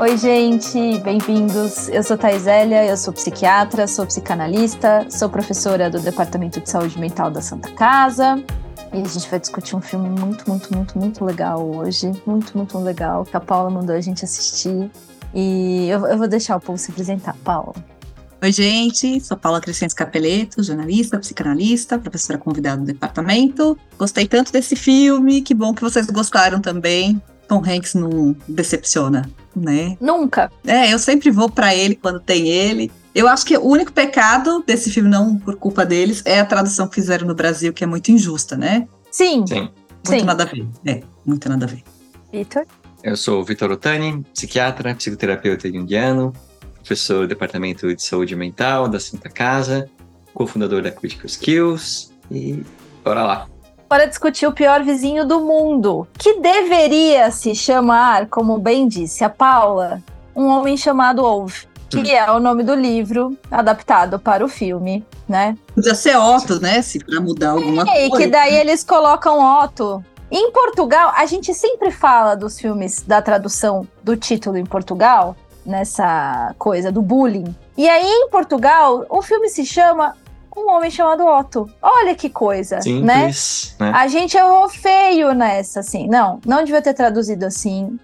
Oi, gente, bem-vindos. Eu sou Thaisélia, eu sou psiquiatra, sou psicanalista, sou professora do Departamento de Saúde Mental da Santa Casa. E a gente vai discutir um filme muito, muito, muito, muito legal hoje. Muito, muito legal, que a Paula mandou a gente assistir. E eu, eu vou deixar o povo se apresentar. Paula. Oi, gente, sou Paula Crescentes Capeleto, jornalista, psicanalista, professora convidada do departamento. Gostei tanto desse filme, que bom que vocês gostaram também. Tom Hanks não decepciona, né? Nunca. É, eu sempre vou para ele quando tem ele. Eu acho que o único pecado desse filme, não por culpa deles, é a tradução que fizeram no Brasil, que é muito injusta, né? Sim. Sim. Muito Sim. nada a ver. É, muito nada a ver. Vitor. Eu sou o Vitor Otani, psiquiatra, psicoterapeuta junguiano, professor do Departamento de Saúde Mental da Santa Casa, cofundador da Critical Skills e bora lá. Para discutir o pior vizinho do mundo, que deveria se chamar, como bem disse a Paula, Um Homem Chamado Ove, que é o nome do livro adaptado para o filme, né? Podia ser Otto, né? Se pra mudar alguma É, e coisa. que daí eles colocam Otto. Em Portugal, a gente sempre fala dos filmes da tradução do título em Portugal, nessa coisa do bullying. E aí, em Portugal, o filme se chama Um Homem Chamado Otto. Olha que coisa, né? Simples, né? A gente errou feio nessa, assim. Não, não devia ter traduzido assim.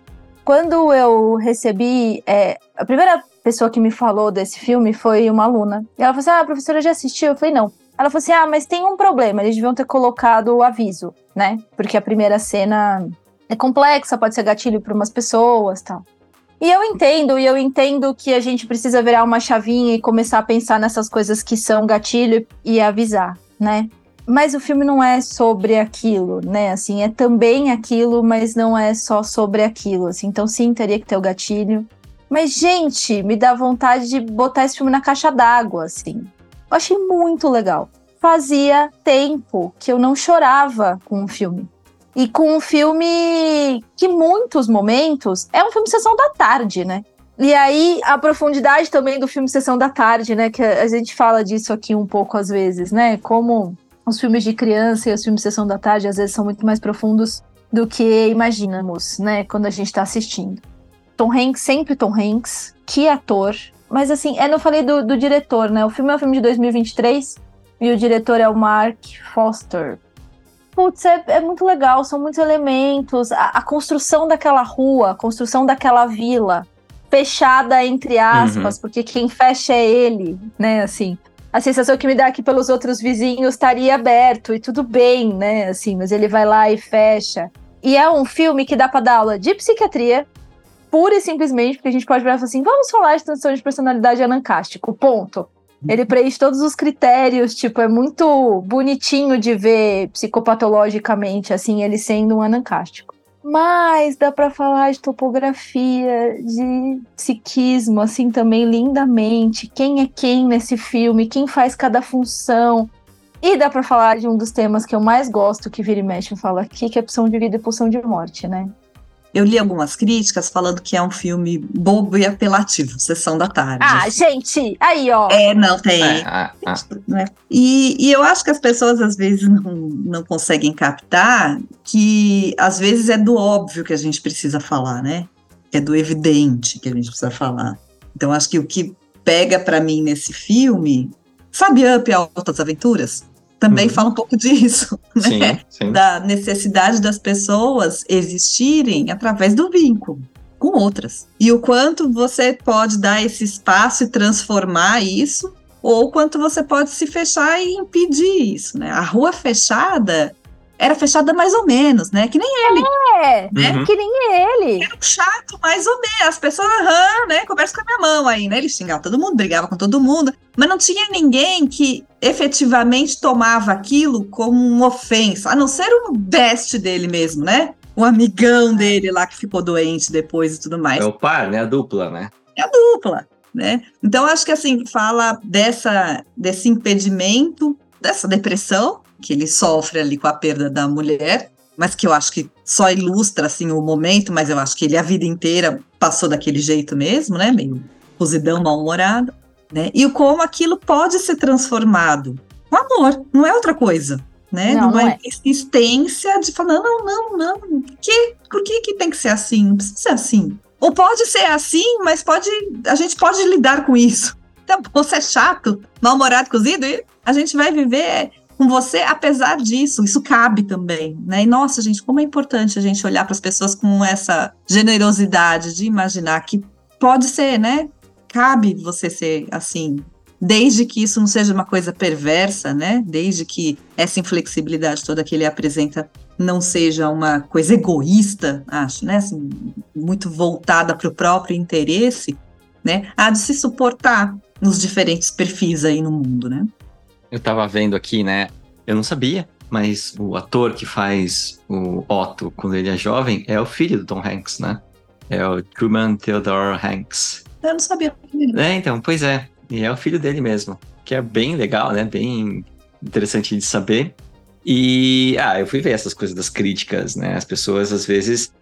Quando eu recebi. é, a primeira pessoa que me falou desse filme foi uma aluna. E ela falou assim: Ah, a professora já assistiu? Eu falei: Não. Ela falou assim: Ah, mas tem um problema. Eles deviam ter colocado o aviso, né? Porque a primeira cena é complexa, pode ser gatilho para umas pessoas tal. E eu entendo, e eu entendo que a gente precisa virar uma chavinha e começar a pensar nessas coisas que são gatilho e avisar, né? Mas o filme não é sobre aquilo, né? Assim, é também aquilo, mas não é só sobre aquilo, assim. Então sim, teria que ter o gatilho. Mas gente, me dá vontade de botar esse filme na caixa d'água, assim. Eu achei muito legal. Fazia tempo que eu não chorava com um filme. E com um filme que muitos momentos é um filme sessão da tarde, né? E aí, a profundidade também do filme Sessão da Tarde, né? Que a gente fala disso aqui um pouco às vezes, né? Como os filmes de criança e os filmes Sessão da Tarde às vezes são muito mais profundos do que imaginamos, né? Quando a gente tá assistindo. Tom Hanks, sempre Tom Hanks, que ator. Mas assim, eu não falei do, do diretor, né? O filme é um filme de 2023 e o diretor é o Mark Foster. Putz, é, é muito legal, são muitos elementos. A, a construção daquela rua, a construção daquela vila, fechada entre aspas, porque quem fecha é ele, né? Assim, a sensação que me dá aqui pelos outros vizinhos estaria aberto e tudo bem, né? Assim, mas ele vai lá e fecha. E é um filme que dá pra dar aula de psiquiatria, pura e simplesmente, porque a gente pode virar e falar assim: vamos falar de transição de personalidade anancástico, ponto. Ele preenche todos os critérios, tipo, é muito bonitinho de ver psicopatologicamente, assim, ele sendo um anancástico. Mas dá pra falar de topografia, de psiquismo, assim, também lindamente. Quem é quem nesse filme, quem faz cada função. E dá pra falar de um dos temas que eu mais gosto, que vira e mexe eu falo aqui, que é pulsão de vida e pulsão de morte, né? Eu li algumas críticas falando que é um filme bobo e apelativo, Sessão da Tarde. Ah, gente, aí, ó. É, não tem. É, ah, ah. né? E, e eu acho que as pessoas às vezes não, não conseguem captar que às vezes é do óbvio que a gente precisa falar, né? É do evidente que a gente precisa falar. Então acho que o que pega pra mim nesse filme, sabe Up Altas Aventuras? Também Uhum. fala um pouco disso, né? Sim, sim. Da necessidade das pessoas existirem através do vínculo com outras. E o quanto você pode dar esse espaço e transformar isso, ou o quanto você pode se fechar e impedir isso, né? A rua fechada era fechada mais ou menos, né? Que nem É, Uhum. que nem ele. era um chato, mais ou menos. As pessoas, aham, né? Conversa com a minha mão aí, né? Ele xingava todo mundo, brigava com todo mundo, mas não tinha ninguém que efetivamente tomava aquilo como uma ofensa, a não ser o best dele mesmo, né? O amigão dele lá que ficou doente depois e tudo mais. É o par, né? A dupla, né? dupla, né? Então acho que assim fala dessa desse impedimento, dessa depressão que ele sofre ali com a perda da mulher, mas que eu acho que só ilustra assim o momento, mas eu acho que ele a vida inteira passou daquele jeito mesmo, né? Meio cosidão, mal-humorado, né? E o como aquilo pode ser transformado com amor, não é outra coisa. Né? Não, não é. insistência de falar, não, não, não, por que, por que, que tem que ser assim? Não precisa ser assim. Ou pode ser assim, mas pode, a gente pode lidar com isso. Então, você é chato, mal-humorado, cozido, a gente vai viver com você apesar disso. Isso cabe também, né? E nossa, gente, como é importante a gente olhar para as pessoas com essa generosidade de imaginar que pode ser, né? Cabe você ser assim, desde que isso não seja uma coisa perversa, né? Desde que essa inflexibilidade toda que ele apresenta não seja uma coisa egoísta, acho, né? Assim, muito voltada para o próprio interesse, né? Há de se suportar nos diferentes perfis aí no mundo, né? Eu tava vendo aqui, né? Eu não sabia, mas o ator que faz o Otto quando ele é jovem é o filho do Tom Hanks, né? É o Truman Theodore Hanks. Eu não sabia. É, então, pois é. E é o filho dele mesmo. Que é bem legal, né? Bem interessante de saber. E, ah, eu fui ver essas coisas das críticas, né? As pessoas, às vezes,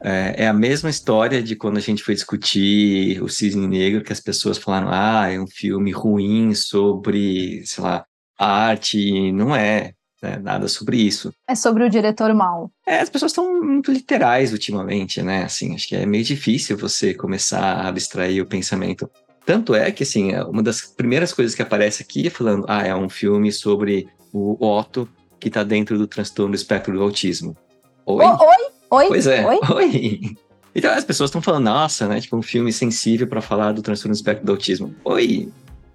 é, é, a mesma história de quando a gente foi discutir o Cisne Negro, que as pessoas falaram, ah, é um filme ruim sobre, sei lá, arte. Não é né, nada sobre isso. É sobre o diretor mal. É, as pessoas estão muito literais ultimamente, né? Assim, acho que é meio difícil você começar a abstrair o pensamento. Tanto é que, assim, uma das primeiras coisas que aparece aqui é falando, ah, é um filme sobre o Otto que está dentro do transtorno do espectro do autismo. Oi? oi? Oi? Pois é, oi. oi. Então as pessoas estão falando, nossa, né? Tipo, um filme sensível para falar do transtorno do espectro do autismo. Oi!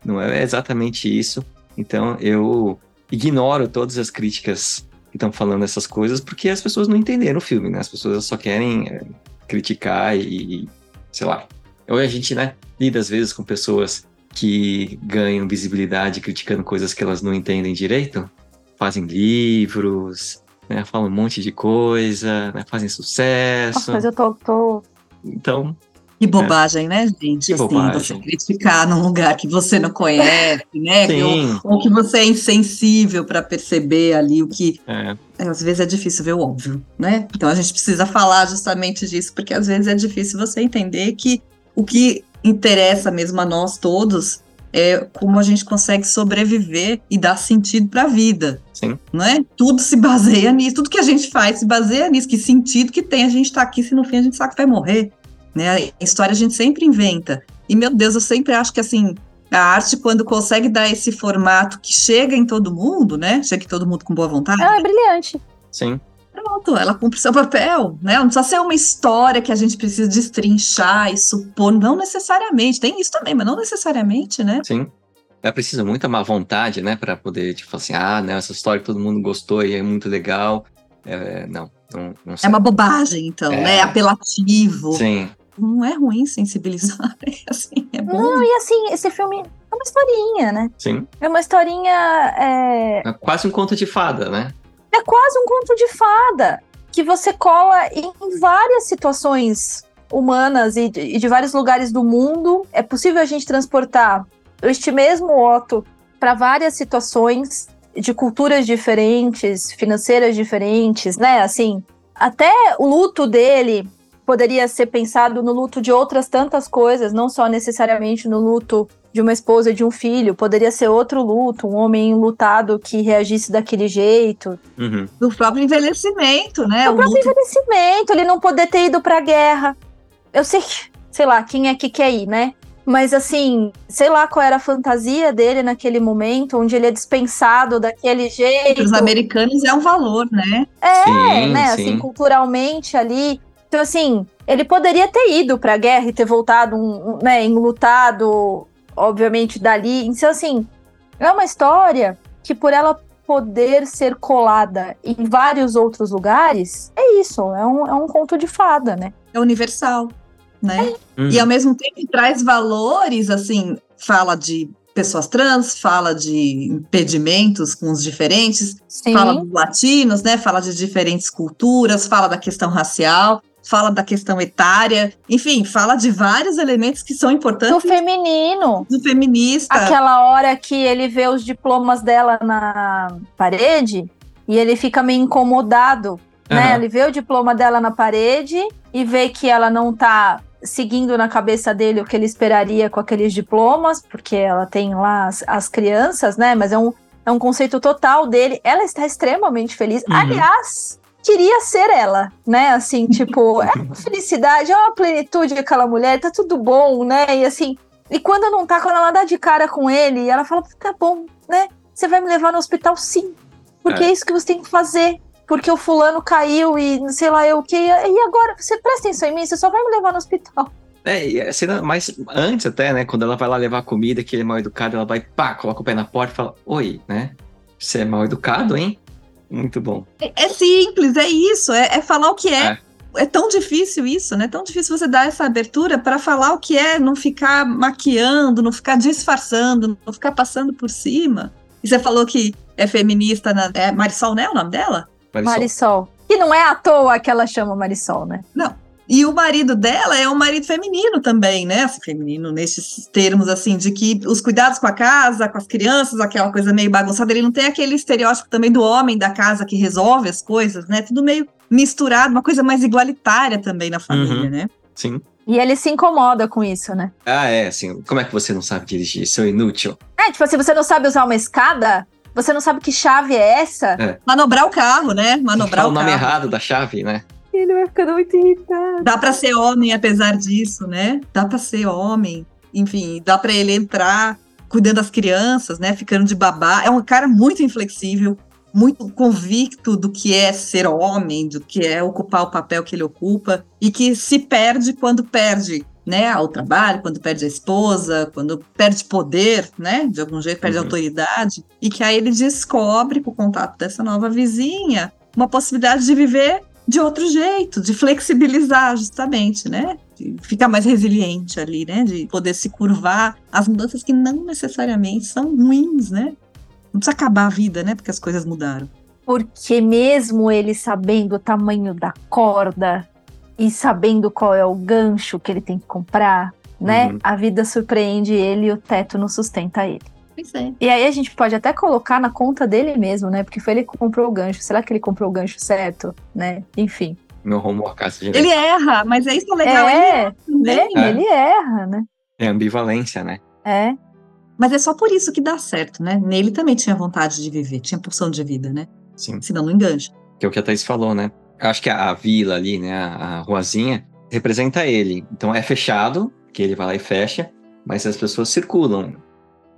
Não é exatamente isso. Então eu ignoro todas as críticas que estão falando essas coisas porque as pessoas não entenderam o filme, né? As pessoas só querem é, criticar e, sei lá. Ou a gente, né, lida às vezes com pessoas que ganham visibilidade criticando coisas que elas não entendem direito, fazem livros, né, falam um monte de coisa, né, fazem sucesso. Nossa, mas eu tô, tô... Então, que bobagem, é. né, gente? Que assim, bobagem. você criticar num lugar que você não conhece, né? Ou, ou que você é insensível para perceber ali o que. É. É, às vezes é difícil ver o óbvio, né? Então a gente precisa falar justamente disso, porque às vezes é difícil você entender que o que interessa mesmo a nós todos é como a gente consegue sobreviver e dar sentido para a vida. Sim. Não é? Tudo se baseia nisso, tudo que a gente faz se baseia nisso. Que sentido que tem a gente estar tá aqui se no fim a gente sabe que vai morrer? Né? A história a gente sempre inventa. E, meu Deus, eu sempre acho que, assim, a arte, quando consegue dar esse formato que chega em todo mundo, né? Chega em todo mundo com boa vontade. Ela é brilhante. Sim. Pronto, ela cumpre seu papel, né? Não precisa ser uma história que a gente precisa destrinchar e supor, não necessariamente. Tem isso também, mas não necessariamente, né? Sim. É preciso muita má vontade, né? Para poder, tipo assim, ah, né, essa história que todo mundo gostou e é muito legal. É, não, não, não É uma bobagem, então, é... né? É apelativo. Sim não é ruim sensibilizar, é assim, é bom. Não, e assim, esse filme é uma historinha, né? Sim. É uma historinha. É... é quase um conto de fada, né? É quase um conto de fada que você cola em várias situações humanas e de, e de vários lugares do mundo. É possível a gente transportar este mesmo Otto para várias situações de culturas diferentes, financeiras diferentes, né? Assim, até o luto dele poderia ser pensado no luto de outras tantas coisas, não só necessariamente no luto de uma esposa e de um filho, poderia ser outro luto, um homem lutado que reagisse daquele jeito. Uhum. Do próprio envelhecimento, né? Do o próprio luto... envelhecimento, ele não poder ter ido pra guerra. Eu sei, sei lá, quem é que quer ir, né? Mas assim, sei lá qual era a fantasia dele naquele momento, onde ele é dispensado daquele jeito. Para os americanos é um valor, né? É, sim, né? Sim. Assim, culturalmente ali. Então, assim, ele poderia ter ido para a guerra e ter voltado, um, um, né, enlutado, obviamente, dali. Então, assim, é uma história que, por ela poder ser colada em vários outros lugares, é isso, é um, é um conto de fada, né? É universal, né? É. Uhum. E ao mesmo tempo traz valores, assim, fala de pessoas trans, fala de impedimentos com os diferentes, Sim. fala dos latinos, né? Fala de diferentes culturas, fala da questão racial fala da questão etária, enfim, fala de vários elementos que são importantes. Do feminino. Do feminista. Aquela hora que ele vê os diplomas dela na parede e ele fica meio incomodado, uhum. né? Ele vê o diploma dela na parede e vê que ela não tá seguindo na cabeça dele o que ele esperaria com aqueles diplomas, porque ela tem lá as, as crianças, né? Mas é um, é um conceito total dele. Ela está extremamente feliz. Uhum. Aliás, queria ser ela, né? Assim, tipo, é uma felicidade, é uma plenitude aquela mulher, tá tudo bom, né? E assim, e quando não tá, quando ela dá de cara com ele, ela fala, tá bom, né? Você vai me levar no hospital sim. Porque é, é isso que você tem que fazer. Porque o fulano caiu e sei lá eu o que. E agora? Você presta atenção em mim, você só vai me levar no hospital. É, e a cena mais antes até, né? Quando ela vai lá levar comida, que ele é mal educado, ela vai, pá, coloca o pé na porta e fala, oi, né? Você é mal educado, hein? Muito bom. É, é simples, é isso, é, é, falar o que é. é. É tão difícil isso, né? É tão difícil você dar essa abertura para falar o que é, não ficar maquiando, não ficar disfarçando, não ficar passando por cima. E você falou que é feminista, na, é Marisol, né? O nome dela? Marisol. Marisol. E não é à toa que ela chama Marisol, né? Não. E o marido dela é um marido feminino também, né? Assim, feminino nesses termos, assim, de que os cuidados com a casa, com as crianças, aquela coisa meio bagunçada, ele não tem aquele estereótipo também do homem da casa que resolve as coisas, né? Tudo meio misturado, uma coisa mais igualitária também na família, uhum. né? Sim. E ele se incomoda com isso, né? Ah, é, assim, como é que você não sabe dirigir, seu inútil? É, tipo assim, você não sabe usar uma escada? Você não sabe que chave é essa? É. Manobrar o carro, né? Manobrar o, o nome errado da chave, né? Ele vai ficando muito irritado. Dá para ser homem apesar disso, né? Dá para ser homem. Enfim, dá para ele entrar cuidando das crianças, né? Ficando de babá. É um cara muito inflexível, muito convicto do que é ser homem, do que é ocupar o papel que ele ocupa e que se perde quando perde né, ao trabalho, quando perde a esposa, quando perde poder, né, de algum jeito perde uhum. autoridade, e que aí ele descobre, com o contato dessa nova vizinha, uma possibilidade de viver de outro jeito, de flexibilizar justamente, né? De ficar mais resiliente ali, né? De poder se curvar às mudanças que não necessariamente são ruins, né? Não precisa acabar a vida, né? Porque as coisas mudaram. Porque mesmo ele sabendo o tamanho da corda e sabendo qual é o gancho que ele tem que comprar, né? Uhum. A vida surpreende ele e o teto não sustenta ele. Pois é. E aí a gente pode até colocar na conta dele mesmo, né? Porque foi ele que comprou o gancho. Será que ele comprou o gancho certo? Né? Enfim. Não arrumou a casa de Ele erra, mas é isso legal. É, ele, erra, é. ele erra, né? É ambivalência, né? É. Mas é só por isso que dá certo, né? Nele também tinha vontade de viver, tinha pulsão de vida, né? Sim. Senão não engancha. Que é o que a Thaís falou, né? Acho que a, a vila ali, né? A, a ruazinha, representa ele. Então é fechado, que ele vai lá e fecha, mas as pessoas circulam.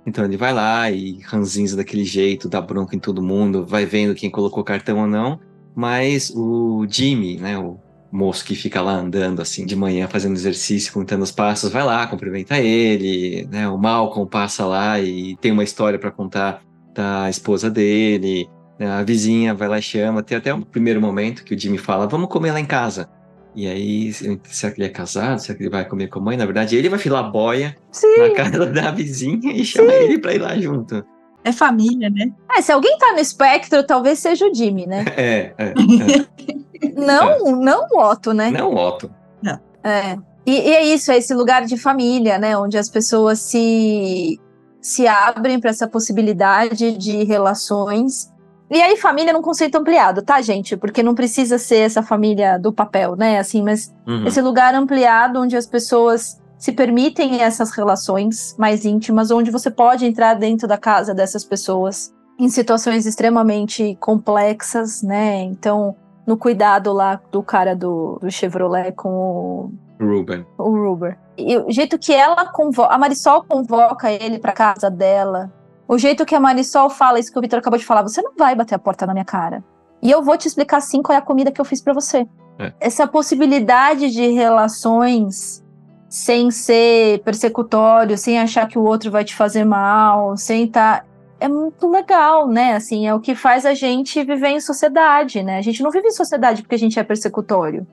Então ele vai lá e ranzinza daquele jeito, dá bronca em todo mundo, vai vendo quem colocou cartão ou não. Mas o Jimmy, né, o moço que fica lá andando assim de manhã fazendo exercício, contando os passos, vai lá, cumprimenta ele, né? O Malcolm passa lá e tem uma história para contar da esposa dele. Né, a vizinha vai lá e chama. Tem até um primeiro momento que o Jimmy fala: Vamos comer lá em casa. E aí, será que ele é casado? Será que ele vai comer com a mãe? Na verdade, ele vai filar boia Sim. na casa da vizinha e chama Sim. ele pra ir lá junto. É família, né? É, se alguém tá no espectro, talvez seja o Jimmy, né? É, é. é. não, é. não o Otto, né? Não o Otto. Não. É. E, e, é isso, é esse lugar de família, né? Onde as pessoas se, se abrem para essa possibilidade de relações e aí, família num conceito ampliado, tá, gente? Porque não precisa ser essa família do papel, né? Assim, mas uhum. esse lugar ampliado onde as pessoas se permitem essas relações mais íntimas, onde você pode entrar dentro da casa dessas pessoas em situações extremamente complexas, né? Então, no cuidado lá do cara do, do Chevrolet com o. Ruben. O Ruben. E o jeito que ela convoca. A Marisol convoca ele pra casa dela o jeito que a Marisol fala, isso que o Vitor acabou de falar, você não vai bater a porta na minha cara. E eu vou te explicar sim qual é a comida que eu fiz para você. É. Essa possibilidade de relações sem ser persecutório, sem achar que o outro vai te fazer mal, sem estar. Tá... É muito legal, né? Assim, é o que faz a gente viver em sociedade, né? A gente não vive em sociedade porque a gente é persecutório.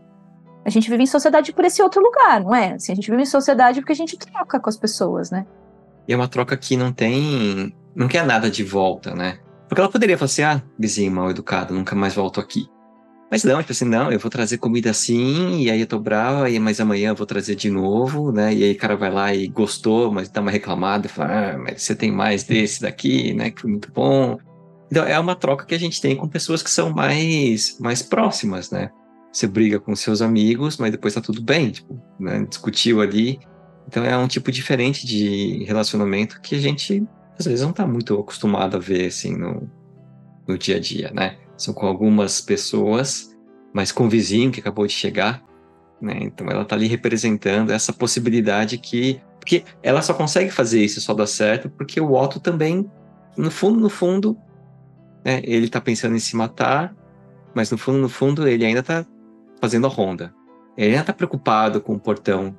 A gente vive em sociedade por esse outro lugar, não é? Assim, a gente vive em sociedade porque a gente troca com as pessoas, né? E é uma troca que não tem não quer nada de volta, né? Porque ela poderia falar assim, ah, vizinho mal educado, nunca mais volto aqui. Mas não, tipo assim, não, eu vou trazer comida assim, e aí eu tô brava, e mas amanhã eu vou trazer de novo, né? E aí o cara vai lá e gostou, mas dá uma reclamada fala, ah, mas você tem mais desse daqui, né? Que foi muito bom. Então é uma troca que a gente tem com pessoas que são mais, mais próximas, né? Você briga com seus amigos, mas depois tá tudo bem, tipo, né? Discutiu ali. Então é um tipo diferente de relacionamento que a gente às vezes não está muito acostumado a ver assim no, no dia a dia, né? São com algumas pessoas mas com o vizinho que acabou de chegar, né? Então ela tá ali representando essa possibilidade que porque ela só consegue fazer isso, só dá certo porque o Otto também, no fundo, no fundo, né, ele tá pensando em se matar, mas no fundo, no fundo, ele ainda tá fazendo a ronda. Ele ainda tá preocupado com o portão.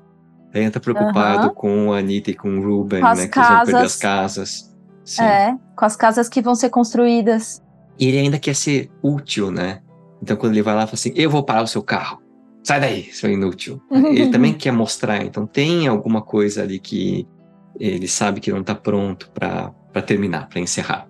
Ele ainda tá preocupado Aham. com a Anitta e com o Ruben, as né? Que eles vão perder casas. as casas. Sim. É, com as casas que vão ser construídas. E ele ainda quer ser útil, né? Então quando ele vai lá e fala assim, eu vou parar o seu carro. Sai daí, seu inútil. ele também quer mostrar. Então tem alguma coisa ali que ele sabe que não tá pronto pra terminar, pra encerrar.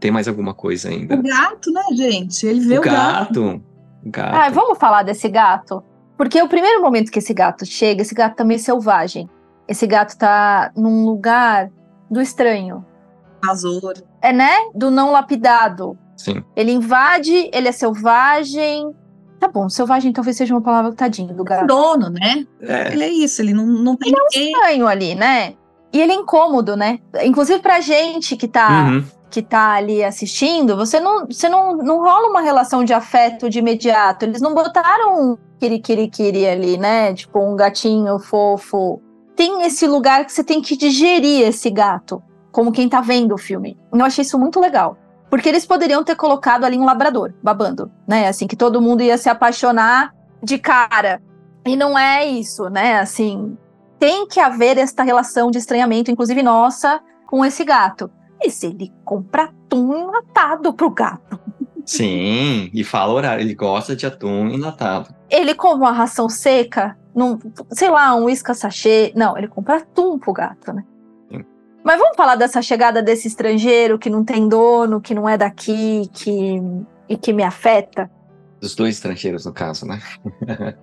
Tem mais alguma coisa ainda? O gato, né, gente? Ele vê O o, gato. gato. O gato. Ah, vamos falar desse gato? Porque o primeiro momento que esse gato chega, esse gato tá meio selvagem. Esse gato tá num lugar do estranho. Invasor. É, né? Do não lapidado. Sim. Ele invade, ele é selvagem. Tá bom, selvagem talvez seja uma palavra tadinho do É gato. dono, né? É, Ele é isso, ele não, não tem ninguém. Estranho ali, né? E ele é incômodo, né? Inclusive pra gente que tá, Uhum. que tá ali assistindo, você não, você não, não rola uma relação de afeto de imediato. Eles não botaram um kirikirikiri ali, né? Tipo um gatinho fofo. Tem esse lugar que você tem que digerir esse gato, como quem tá vendo o filme. Eu achei isso muito legal. Porque eles poderiam ter colocado ali um labrador babando, né? Assim, que todo mundo ia se apaixonar de cara. E não é isso, né? Assim, tem que haver esta relação de estranhamento, inclusive nossa, com esse gato. E se ele compra atum enlatado pro gato? Sim, e fala o horário. Ele gosta de atum enlatado. Ele compra uma ração seca, num, sei lá, um isca sachê. Não, ele compra atum pro gato, né? Mas vamos falar dessa chegada desse estrangeiro que não tem dono, que não é daqui, que e que me afeta. Dos dois estrangeiros, no caso, né?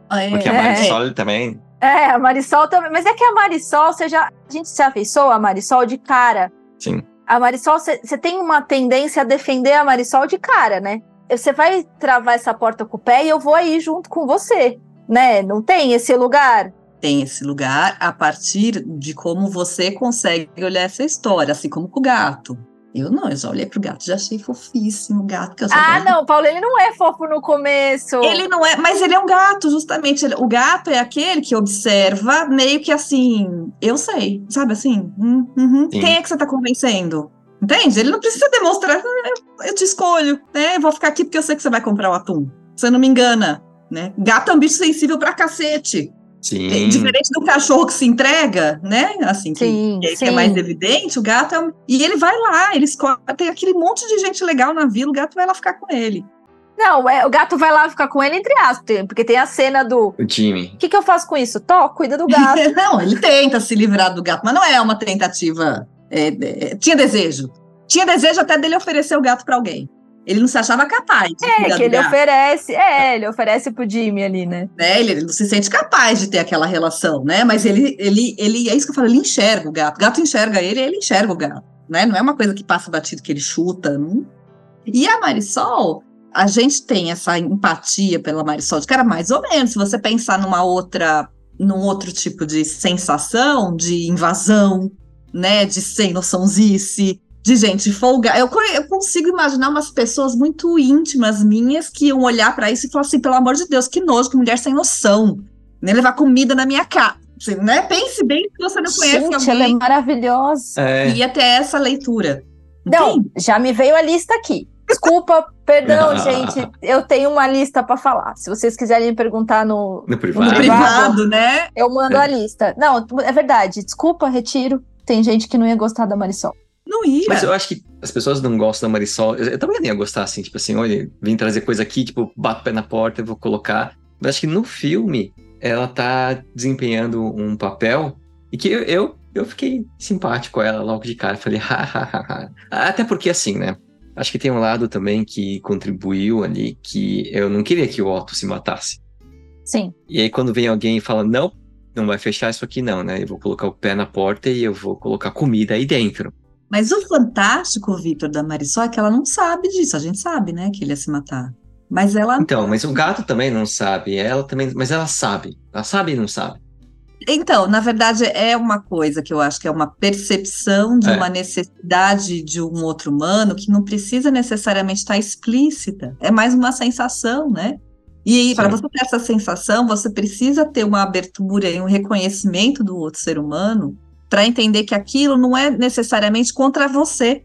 É, Porque a É. Marisol também. É, a Marisol também. Mas é que a Marisol, você já, a gente se afeiçoou a Marisol de cara. Sim. A Marisol, você tem uma tendência a defender a Marisol de cara, né? Você vai travar essa porta com o pé e eu vou aí junto com você, né? Não tem esse lugar? Tem esse lugar a partir de como você consegue olhar essa história, assim como com o gato. Eu não, eu já olhei pro gato, já achei fofíssimo o gato que eu Ah, gosto. não, Paulo, ele não é fofo no começo. Ele não é, mas ele é um gato, justamente. Ele- o gato é aquele que observa, meio que assim, eu sei, sabe assim? Hum, uhum. Sim. Quem é que você tá convencendo? Entende? Ele não precisa demonstrar, "Ah, eu, eu te escolho, né? Eu vou ficar aqui porque eu sei que você vai comprar o atum. Você não me engana, né? Gato é um bicho sensível pra cacete. Sim. Diferente do cachorro que se entrega, né? Assim, que, Sim, que é- que sim. é mais evidente, o gato é um... E ele vai lá, ele escolhe. Tem aquele monte de gente legal na vila, o gato vai lá ficar com ele. Não, é, o gato vai lá ficar com ele entre aspas, porque tem a cena do. O Jimmy. O que, que eu faço com isso? Tó, cuida do gato. não, ele tenta se livrar do gato, mas não é uma tentativa. é, é, tinha desejo. Tinha desejo até dele oferecer o gato para alguém. Ele não se achava capaz de É, que ele oferece. É, ele oferece pro Jimmy ali, né? né? Ele, ele não se sente capaz de ter aquela relação, né? Mas ele, ele, ele, é isso que eu falo, ele enxerga o gato. O gato enxerga ele, ele enxerga o gato, né? Não é uma coisa que passa batido que ele chuta. não. E a Marisol, a gente tem essa empatia pela Marisol de cara, mais ou menos. Se você pensar numa outra, num outro tipo de sensação, de invasão, né? De sem noçãozice, de gente folgada. Eu, eu consigo imaginar umas pessoas muito íntimas minhas que iam olhar pra isso e falar assim: pelo amor de Deus, que nojo, que mulher sem noção. Nem levar comida na minha casa. Assim, né? Pense bem se você não conhece Gente, ela é alguém maravilhosa. É. que ia ter essa leitura. Não, Entende? já me veio a lista aqui. Desculpa, perdão, Ah. gente. Eu tenho uma lista pra falar. Se vocês quiserem me perguntar no, No No privado. privado, né? eu mando É. a lista. Não, é verdade. Desculpa, retiro. Tem gente que não ia gostar da Marisol. Não ia. Mas eu acho que as pessoas não gostam da Marisol. Eu, eu também não ia gostar assim, tipo assim, olha, vim trazer coisa aqui, tipo, bato o pé na porta, eu vou colocar. Mas acho que no filme ela tá desempenhando um papel e que eu, eu, eu fiquei simpático a ela logo de cara. Falei, hahaha. Até porque assim, né? Acho que tem um lado também que contribuiu ali que eu não queria que o Otto se matasse. Sim. E aí quando vem alguém e fala, não, não vai fechar isso aqui não, né? Eu vou colocar o pé na porta e eu vou colocar comida aí dentro. Mas o fantástico, Vitor, da Marisol, é que ela não sabe disso. A gente sabe, né, que ele ia se matar. Mas ela. Então, mas o gato também não sabe, ela também, mas ela sabe. Ela sabe e não sabe. Então, na verdade, é uma coisa que eu acho que é uma percepção de É. uma necessidade de um outro humano que não precisa necessariamente estar explícita. É mais uma sensação, né? E para você ter essa sensação, você precisa ter uma abertura e um reconhecimento do outro ser humano para entender que aquilo não é necessariamente contra você.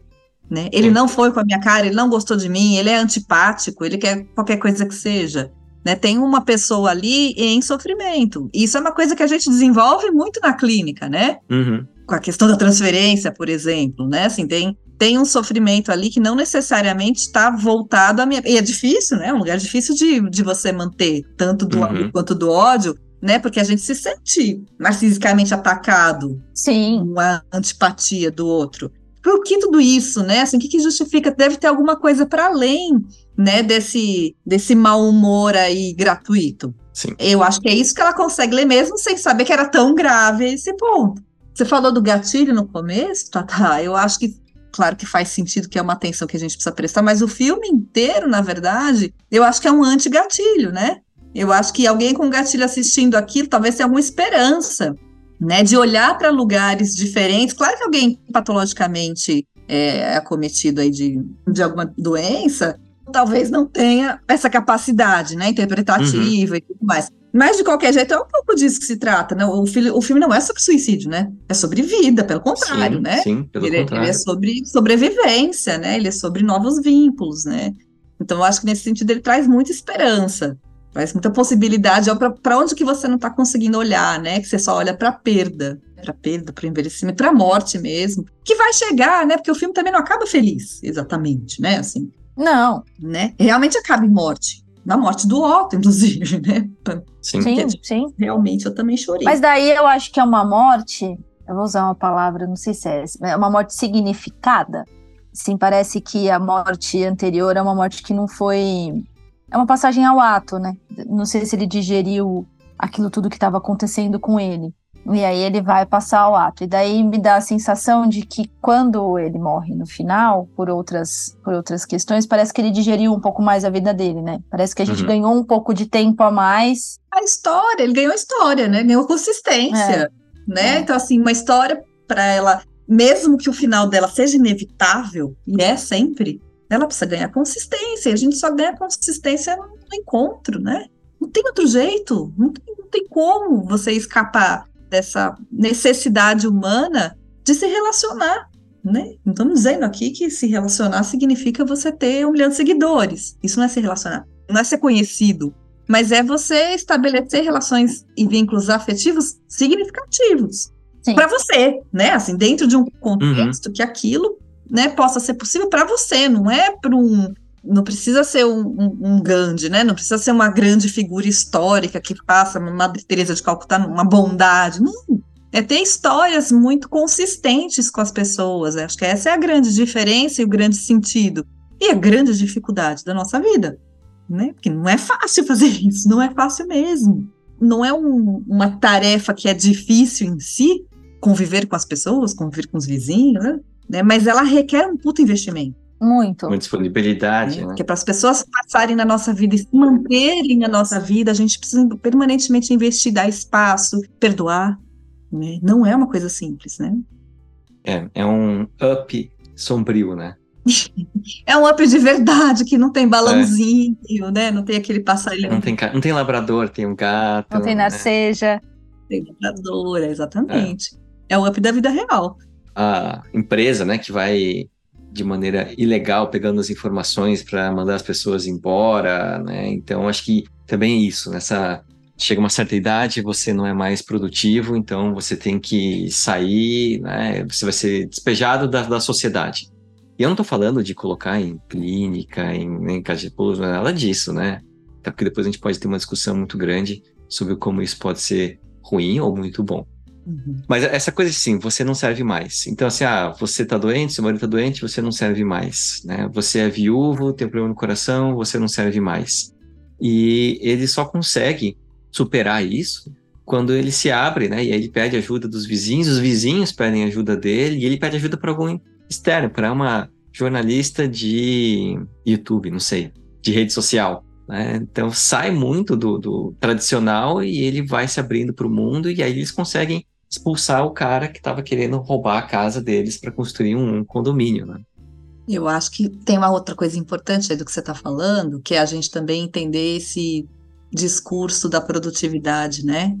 Né? Ele Sim. não foi com a minha cara, ele não gostou de mim, ele é antipático, ele quer qualquer coisa que seja. Né? Tem uma pessoa ali em sofrimento. Isso é uma coisa que a gente desenvolve muito na clínica, né? Uhum. Com a questão da transferência, por exemplo, né? Assim, tem, tem um sofrimento ali que não necessariamente está voltado a minha. E é difícil, né? É um lugar difícil de, de você manter, tanto do uhum. amor quanto do ódio, né? Porque a gente se sente narcisicamente atacado. Sim. Uma antipatia do outro. Por que tudo isso, né? Assim, o que, que justifica? Deve ter alguma coisa para além, né? Desse, desse mau humor aí gratuito. Sim. Eu acho que é isso que ela consegue ler mesmo sem saber que era tão grave esse ponto. Você falou do gatilho no começo, tá, tá. Eu acho que claro que faz sentido que é uma atenção que a gente precisa prestar, mas o filme inteiro, na verdade, eu acho que é um anti-gatilho, né? Eu acho que alguém com gatilho assistindo aquilo talvez tenha alguma esperança, né? De olhar para lugares diferentes. Claro que alguém patologicamente é acometido aí de, de alguma doença, talvez não tenha essa capacidade, né? Interpretativa uhum. e tudo mais. Mas, de qualquer jeito, é um pouco disso que se trata, né? O, filme, o filme não é sobre suicídio, né? É sobre vida, pelo contrário, sim, né? Sim, pelo ele, contrário. ele é sobre sobrevivência, né? Ele é sobre novos vínculos, né? Então, eu acho que nesse sentido ele traz muita esperança, traz muita possibilidade para onde que você não está conseguindo olhar, né? Que você só olha para a perda, para a perda, para o envelhecimento, para a morte mesmo, que vai chegar, né? Porque o filme também não acaba feliz, exatamente, né? Assim, não. Né? Realmente acaba em morte na morte do Otto, inclusive, né? Sim, sim, sim. Realmente eu também chorei. Mas daí eu acho que é uma morte, eu vou usar uma palavra, não sei se é, é uma morte significada. Sim, parece que a morte anterior é uma morte que não foi. É uma passagem ao ato, né? Não sei se ele digeriu aquilo tudo que estava acontecendo com ele. E aí ele vai passar ao ato. E daí me dá a sensação de que quando ele morre no final, por outras, por outras questões, parece que ele digeriu um pouco mais a vida dele, né? Parece que a gente uhum. ganhou um pouco de tempo a mais. A história, ele ganhou história, né? Ganhou consistência, é. né? É. Então, assim, uma história para ela, mesmo que o final dela seja inevitável, e é sempre, ela precisa ganhar consistência. E a gente só ganha consistência no, no encontro, né? Não tem outro jeito, não tem, não tem como você escapar dessa necessidade humana de se relacionar, né? Não estamos dizendo aqui que se relacionar significa você ter um milhão de seguidores. Isso não é se relacionar, não é ser conhecido, mas é você estabelecer relações e vínculos afetivos significativos para você, né? Assim, dentro de um contexto uhum. que aquilo, né, possa ser possível para você, não é para um não precisa ser um, um, um, Gandhi, né? Não precisa ser uma grande figura histórica que faça uma Madre Teresa de Calcutá, uma bondade. Não. É ter histórias muito consistentes com as pessoas. Acho que essa é a grande diferença e o grande sentido. E a grande dificuldade da nossa vida, né? Porque não é fácil fazer isso, não é fácil mesmo. Não é um, uma tarefa que é difícil em si, conviver com as pessoas, conviver com os vizinhos, né? Mas ela requer um puto investimento. Muito. Com disponibilidade, é, né? Porque para as pessoas passarem na nossa vida e se manterem na nossa vida, a gente precisa permanentemente investir, dar espaço, perdoar. Né? Não é uma coisa simples, né? É, é um up sombrio, né? é um up de verdade, que não tem balãozinho, é. né? Não tem aquele passarinho. Não tem, não tem labrador, tem um gato. Não tem né? narceja. Tem labradora, exatamente. É. é o up da vida real. A empresa, né, que vai de maneira ilegal, pegando as informações para mandar as pessoas embora, né? Então acho que também é isso, nessa chega uma certa idade, você não é mais produtivo, então você tem que sair, né? Você vai ser despejado da, da sociedade. E eu não estou falando de colocar em clínica, em, em casa de pouso, é nada disso, né? Até porque depois a gente pode ter uma discussão muito grande sobre como isso pode ser ruim ou muito bom. Uhum. Mas essa coisa assim, você não serve mais. Então, assim, ah, você tá doente, seu marido tá doente, você não serve mais, né? Você é viúvo, tem problema no coração, você não serve mais. E ele só consegue superar isso quando ele se abre, né? E aí ele pede ajuda dos vizinhos, os vizinhos pedem ajuda dele e ele pede ajuda para algum externo, para uma jornalista de YouTube, não sei, de rede social. Né? Então sai muito do, do tradicional e ele vai se abrindo para o mundo e aí eles conseguem expulsar o cara que estava querendo roubar a casa deles para construir um, condomínio, né? Eu acho que tem uma outra coisa importante aí do que você está falando, que é a gente também entender esse discurso da produtividade, né?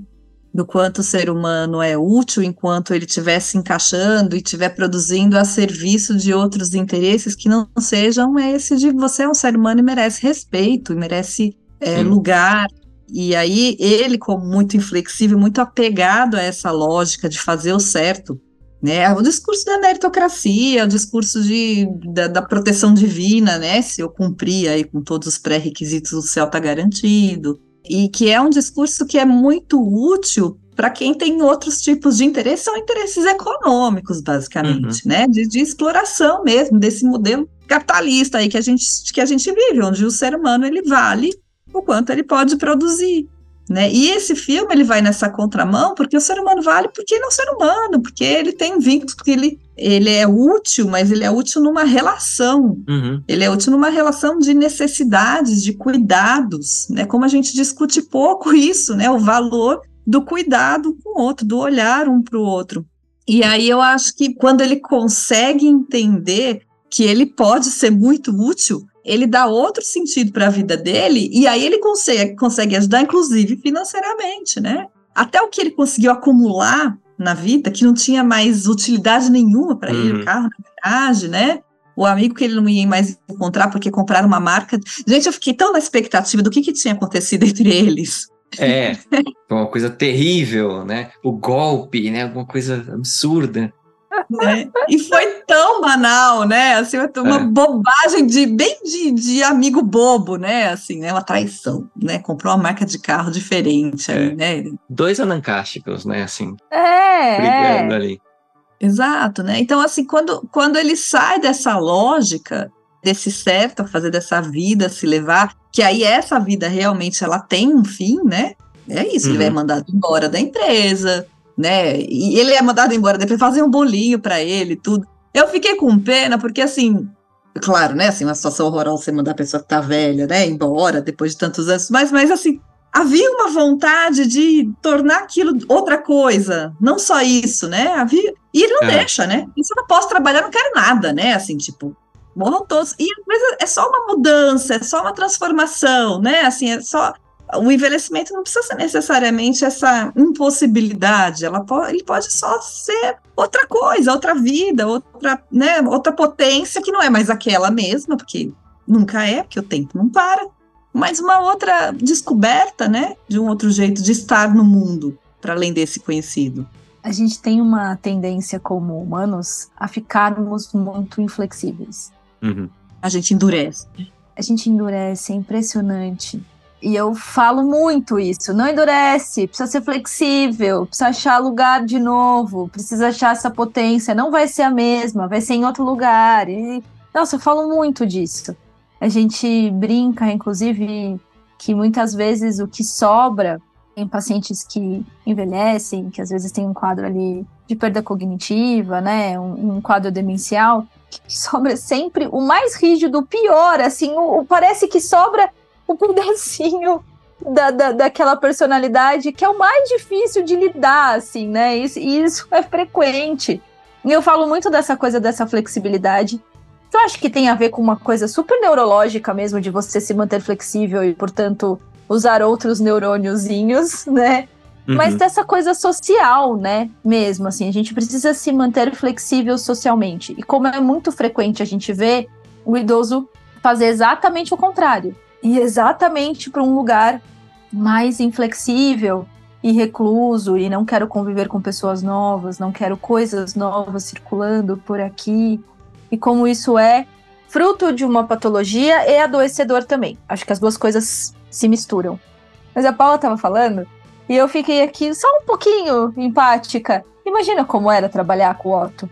Do quanto o ser humano é útil enquanto ele estiver se encaixando e estiver produzindo a serviço de outros interesses que não sejam esse de você é um ser humano e merece respeito, e merece é, lugar. E aí ele, como muito inflexível, muito apegado a essa lógica de fazer o certo, né? O discurso da meritocracia, o discurso de, da, da, proteção divina, né? Se eu cumprir aí com todos os pré-requisitos, o céu está garantido. E que é um discurso que é muito útil para quem tem outros tipos de interesses, são interesses econômicos, basicamente, uhum. né? De, de, exploração mesmo, desse modelo capitalista aí que a, gente, que a gente vive, onde o ser humano ele vale o quanto ele pode produzir. Né? E esse filme ele vai nessa contramão porque o ser humano vale porque ele é um ser humano, porque ele tem vínculos, porque ele, ele é útil, mas ele é útil numa relação. Uhum. Ele é útil numa relação de necessidades, de cuidados, né? Como a gente discute pouco isso, né? O valor do cuidado com o outro, do olhar um para o outro. E aí eu acho que quando ele consegue entender que ele pode ser muito útil, ele dá outro sentido para a vida dele e aí ele consegue, consegue ajudar, inclusive financeiramente, né? Até o que ele conseguiu acumular na vida, que não tinha mais utilidade nenhuma para uhum. ele, o carro na garagem, né? O amigo que ele não ia mais encontrar porque compraram uma marca. Gente, eu fiquei tão na expectativa do que, que tinha acontecido entre eles. É, uma coisa terrível, né? O golpe, né? Alguma coisa absurda né? E foi tão banal, né? Assim, uma é. bobagem de bem de, de, amigo bobo, né? Assim, né? Uma traição, né? Comprou uma marca de carro diferente, é. aí, né? Dois anancásticos, né? Assim, é, brigando é. ali. Exato, né? Então, assim, quando, quando ele sai dessa lógica, desse certo a fazer dessa vida se levar, que aí essa vida realmente ela tem um fim, né? É isso, uhum. ele é mandado embora da empresa, né? E ele é mandado embora, depois fazem um bolinho para ele, tudo. Eu fiquei com pena, porque assim, claro, né? Assim, uma situação horrorosa você mandar a pessoa que tá velha, né? Embora depois de tantos anos, mas, mas assim, havia uma vontade de tornar aquilo outra coisa, não só isso, né? Havia, e ele não é. deixa, né? Isso eu não posso trabalhar, não quero nada, né? Assim, tipo, morram todos. E a coisa é só uma mudança, é só uma transformação, né? Assim, é só o envelhecimento não precisa ser necessariamente essa impossibilidade, ela pode, ele pode só ser outra coisa, outra vida, outra, né, outra potência que não é mais aquela mesma, porque nunca é, porque o tempo não para, mas uma outra descoberta, né, de um outro jeito de estar no mundo, para além desse conhecido. A gente tem uma tendência como humanos a ficarmos muito inflexíveis. Uhum. A gente endurece. A gente endurece, é impressionante. E eu falo muito isso. Não endurece, precisa ser flexível, precisa achar lugar de novo, precisa achar essa potência. Não vai ser a mesma, vai ser em outro lugar. E, nossa, eu falo muito disso. A gente brinca, inclusive, que muitas vezes o que sobra em pacientes que envelhecem, que às vezes tem um quadro ali de perda cognitiva, né, um, um quadro demencial, que sobra sempre o mais rígido, o pior, assim, o, o parece que sobra um pedacinho da, da, daquela personalidade que é o mais difícil de lidar, assim, né? Isso, e isso é frequente. E eu falo muito dessa coisa dessa flexibilidade. Eu acho que tem a ver com uma coisa super neurológica mesmo, de você se manter flexível e, portanto, usar outros neurôniozinhos, né? Uhum. Mas dessa coisa social, né? Mesmo, assim, a gente precisa se manter flexível socialmente. E como é muito frequente a gente ver o idoso fazer exatamente o contrário e exatamente para um lugar mais inflexível e recluso e não quero conviver com pessoas novas, não quero coisas novas circulando por aqui. E como isso é fruto de uma patologia e adoecedor também. Acho que as duas coisas se misturam. Mas a Paula estava falando e eu fiquei aqui só um pouquinho empática. Imagina como era trabalhar com o Otto.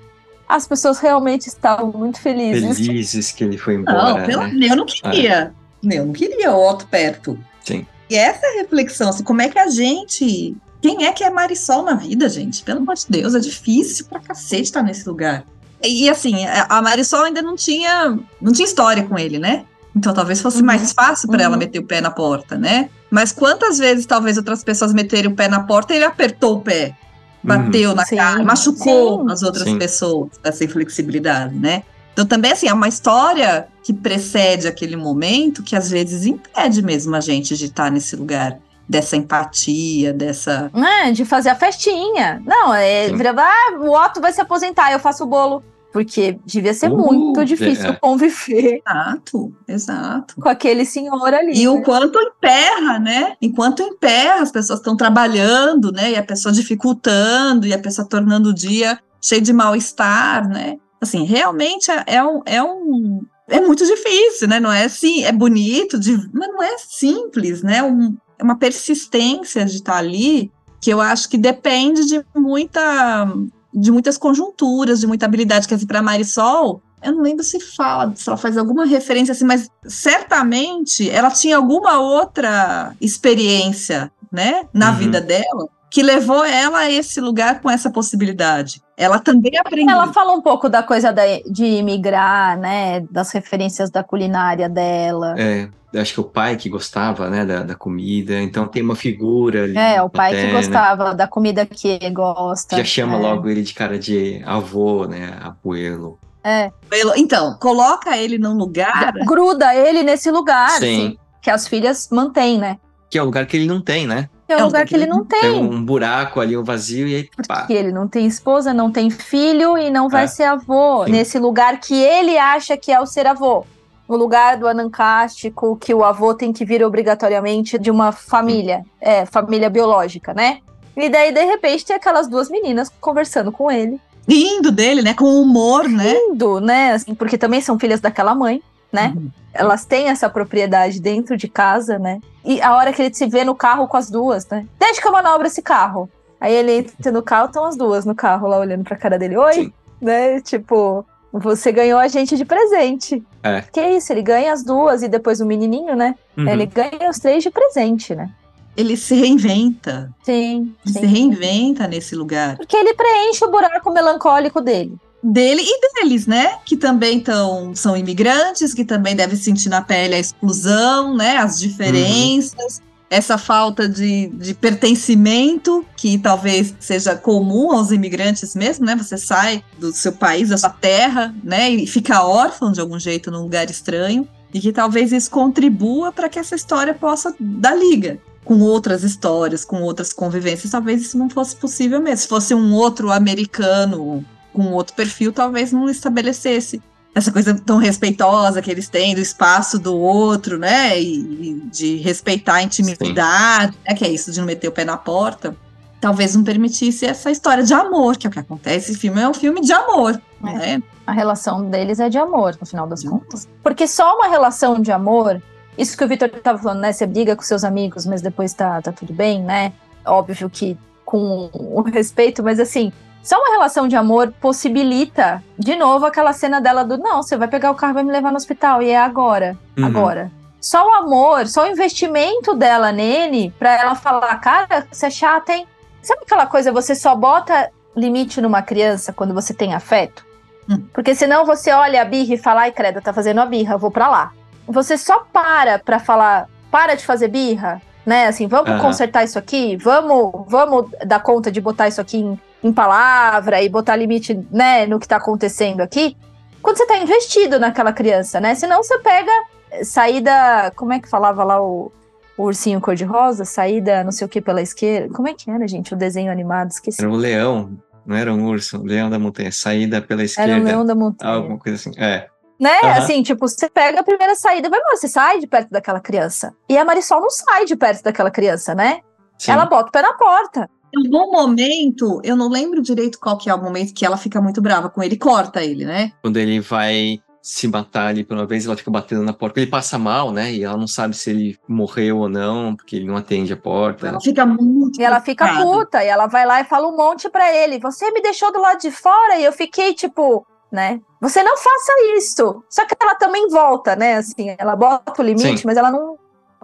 As pessoas realmente estavam muito felizes. Felizes que ele foi embora. Não, pelo, né? eu não queria. Ah. Eu não queria o Otto perto. Sim. E essa é reflexão, assim, como é que a gente. Quem é que é Marisol na vida, gente? Pelo amor de Deus, é difícil pra cacete estar nesse lugar. E, e assim, a Marisol ainda não tinha, não tinha história com ele, né? Então talvez fosse uhum. mais fácil para uhum. ela meter o pé na porta, né? Mas quantas vezes talvez outras pessoas meterem o pé na porta e ele apertou o pé, bateu uhum. na Sim. cara, machucou Sim. as outras Sim. pessoas, essa inflexibilidade, né? Então, também, assim, é uma história que precede aquele momento que às vezes impede mesmo a gente de estar nesse lugar dessa empatia, dessa. É, de fazer a festinha. Não, é. Vira, ah, o Otto vai se aposentar, eu faço o bolo. Porque devia ser Uh, muito difícil é. conviver Exato, exato. com aquele senhor ali. E né? o quanto emperra, né? Enquanto emperra, as pessoas estão trabalhando, né? E a pessoa dificultando, e a pessoa tornando o dia cheio de mal-estar, né? Assim, realmente é, é um, é um. É muito difícil, né? Não é assim, é bonito, mas não é simples, né? Um, é uma persistência de estar ali que eu acho que depende de muita de muitas conjunturas, de muita habilidade. Quer dizer, para Marisol, eu não lembro se fala, se ela faz alguma referência assim, mas certamente ela tinha alguma outra experiência, né, na Uhum. vida dela, que levou ela a esse lugar com essa possibilidade. Ela também aprendeu. Ela fala um pouco da coisa da- de imigrar, né? Das referências da culinária dela. É, acho que o pai que gostava, né, da, da comida, então tem uma figura ali. É, o pai que paterna, gostava da comida que ele gosta. Já chama é. logo ele de cara de avô, né, abuelo. É, Então, coloca ele num lugar. gruda ele nesse lugar, Sim. assim, que as filhas mantêm, né? Que é um lugar que ele não tem, né? É um É um lugar que ele não Tem tem. um buraco ali, um vazio, e aí, pá. Porque ele não tem esposa, não tem filho e não vai É. ser avô. Sim. Nesse lugar que ele acha que é o ser avô. O lugar do anancástico, que o avô tem que vir obrigatoriamente de uma família, é, família biológica, né? E daí, de repente, tem aquelas duas meninas conversando com ele. Rindo dele, né? Com humor, né? Lindo, né? Assim, porque também são filhas daquela mãe, né? Uhum. Elas têm essa propriedade dentro de casa, né? E a hora que ele se vê no carro com as duas, né? Desde que eu manobro esse carro. Aí ele entra no carro, estão as duas no carro lá olhando pra cara dele. Oi, Sim. né? Tipo, você ganhou a gente de presente. É. Que isso, ele ganha as duas e depois o menininho, né? Uhum. Ele ganha os três de presente, né? Ele se reinventa. Sim, Ele sim. se reinventa nesse lugar. Porque ele preenche o buraco melancólico dele. Dele e deles, né? Que também tão, são imigrantes, que também devem sentir na pele a exclusão, né? As diferenças, essa falta de, de pertencimento, que talvez seja comum aos imigrantes mesmo, né? Você sai do seu país, da sua terra, né? E fica órfão de algum jeito num lugar estranho. E que talvez isso contribua para que essa história possa dar liga com outras histórias, com outras convivências. Talvez isso não fosse possível mesmo. Se fosse um outro americano com outro perfil, talvez não estabelecesse essa coisa tão respeitosa que eles têm do espaço do outro, né? E, e de respeitar a intimidade, né? Que é isso de não meter o pé na porta. Talvez não permitisse essa história de amor, que é o que acontece. Esse filme é um filme de amor, É. né? A relação deles é de amor, no final das contas. Porque só uma relação de amor, isso que o Vitor estava falando, né? Você briga com seus amigos, mas depois tá, tá tudo bem, né? Óbvio que com o respeito, mas assim, só uma relação de amor possibilita, de novo, aquela cena dela do não, você vai pegar o carro e vai me levar no hospital, e é agora, Uhum. agora. Só o amor, só o investimento dela nele, pra ela falar, cara, você é chata, hein? Sabe aquela coisa, você só bota limite numa criança quando você tem afeto? Hum. Porque senão você olha a birra e fala, ai, credo, tá fazendo a birra, eu vou pra lá. Você só para pra falar, para de fazer birra, né? Assim, vamos Aham. consertar isso aqui, vamos, vamos dar conta de botar isso aqui em, em palavra e botar limite, né, no que tá acontecendo aqui. Quando você tá investido naquela criança, né? Senão você pega eh, saída, como é que falava lá o, o ursinho cor-de-rosa? Saída não sei o que pela esquerda. Como é que era, gente, o desenho animado? Esqueci. Era o leão, não era um urso, o leão da montanha, saída pela Era esquerda. o leão da montanha. Alguma coisa assim. É. Né? Aham. Assim, tipo, você pega a primeira saída, vai você sai de perto daquela criança. E a Marisol não sai de perto daquela criança, né? Sim. Ela bota o pé na porta. Em algum momento, eu não lembro direito qual que é o momento que ela fica muito brava com ele, corta ele, né? Quando ele vai se matar ali por uma vez, ela fica batendo na porta. Ele passa mal, né? E ela não sabe se ele morreu ou não, porque ele não atende a porta. Ela fica muito E ela fica puta. E ela vai lá e fala um monte pra ele. Você me deixou do lado de fora e eu fiquei tipo, né? Você não faça isso. Só que ela também volta, né? Assim, ela bota o limite, Sim. mas ela não.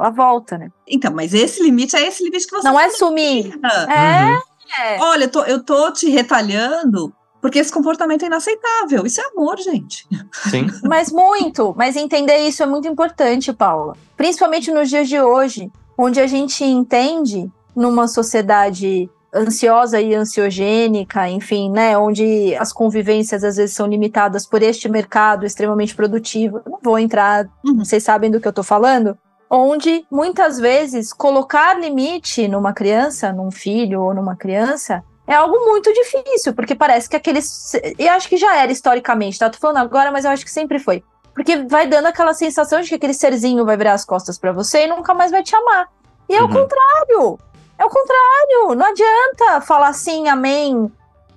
Ela volta, né? Então, mas esse limite é esse limite que você Não é sumir. Ah, É, Uhum. é. Olha, eu tô, eu tô te retalhando porque esse comportamento é inaceitável. Isso é amor, gente. Sim. Mas muito, mas entender isso é muito importante, Paula. Principalmente nos dias de hoje, onde a gente entende numa sociedade ansiosa e ansiogênica, enfim, né, onde as convivências às vezes são limitadas por este mercado extremamente produtivo. não vou entrar, uhum. vocês sabem do que eu estou falando, onde muitas vezes colocar limite numa criança, num filho ou numa criança, é algo muito difícil, porque parece que aqueles. E acho que já era historicamente, tá? Tô falando agora, mas eu acho que sempre foi. Porque vai dando aquela sensação de que aquele serzinho vai virar as costas para você e nunca mais vai te amar. E é uhum. o contrário. É o contrário. Não adianta falar sim, amém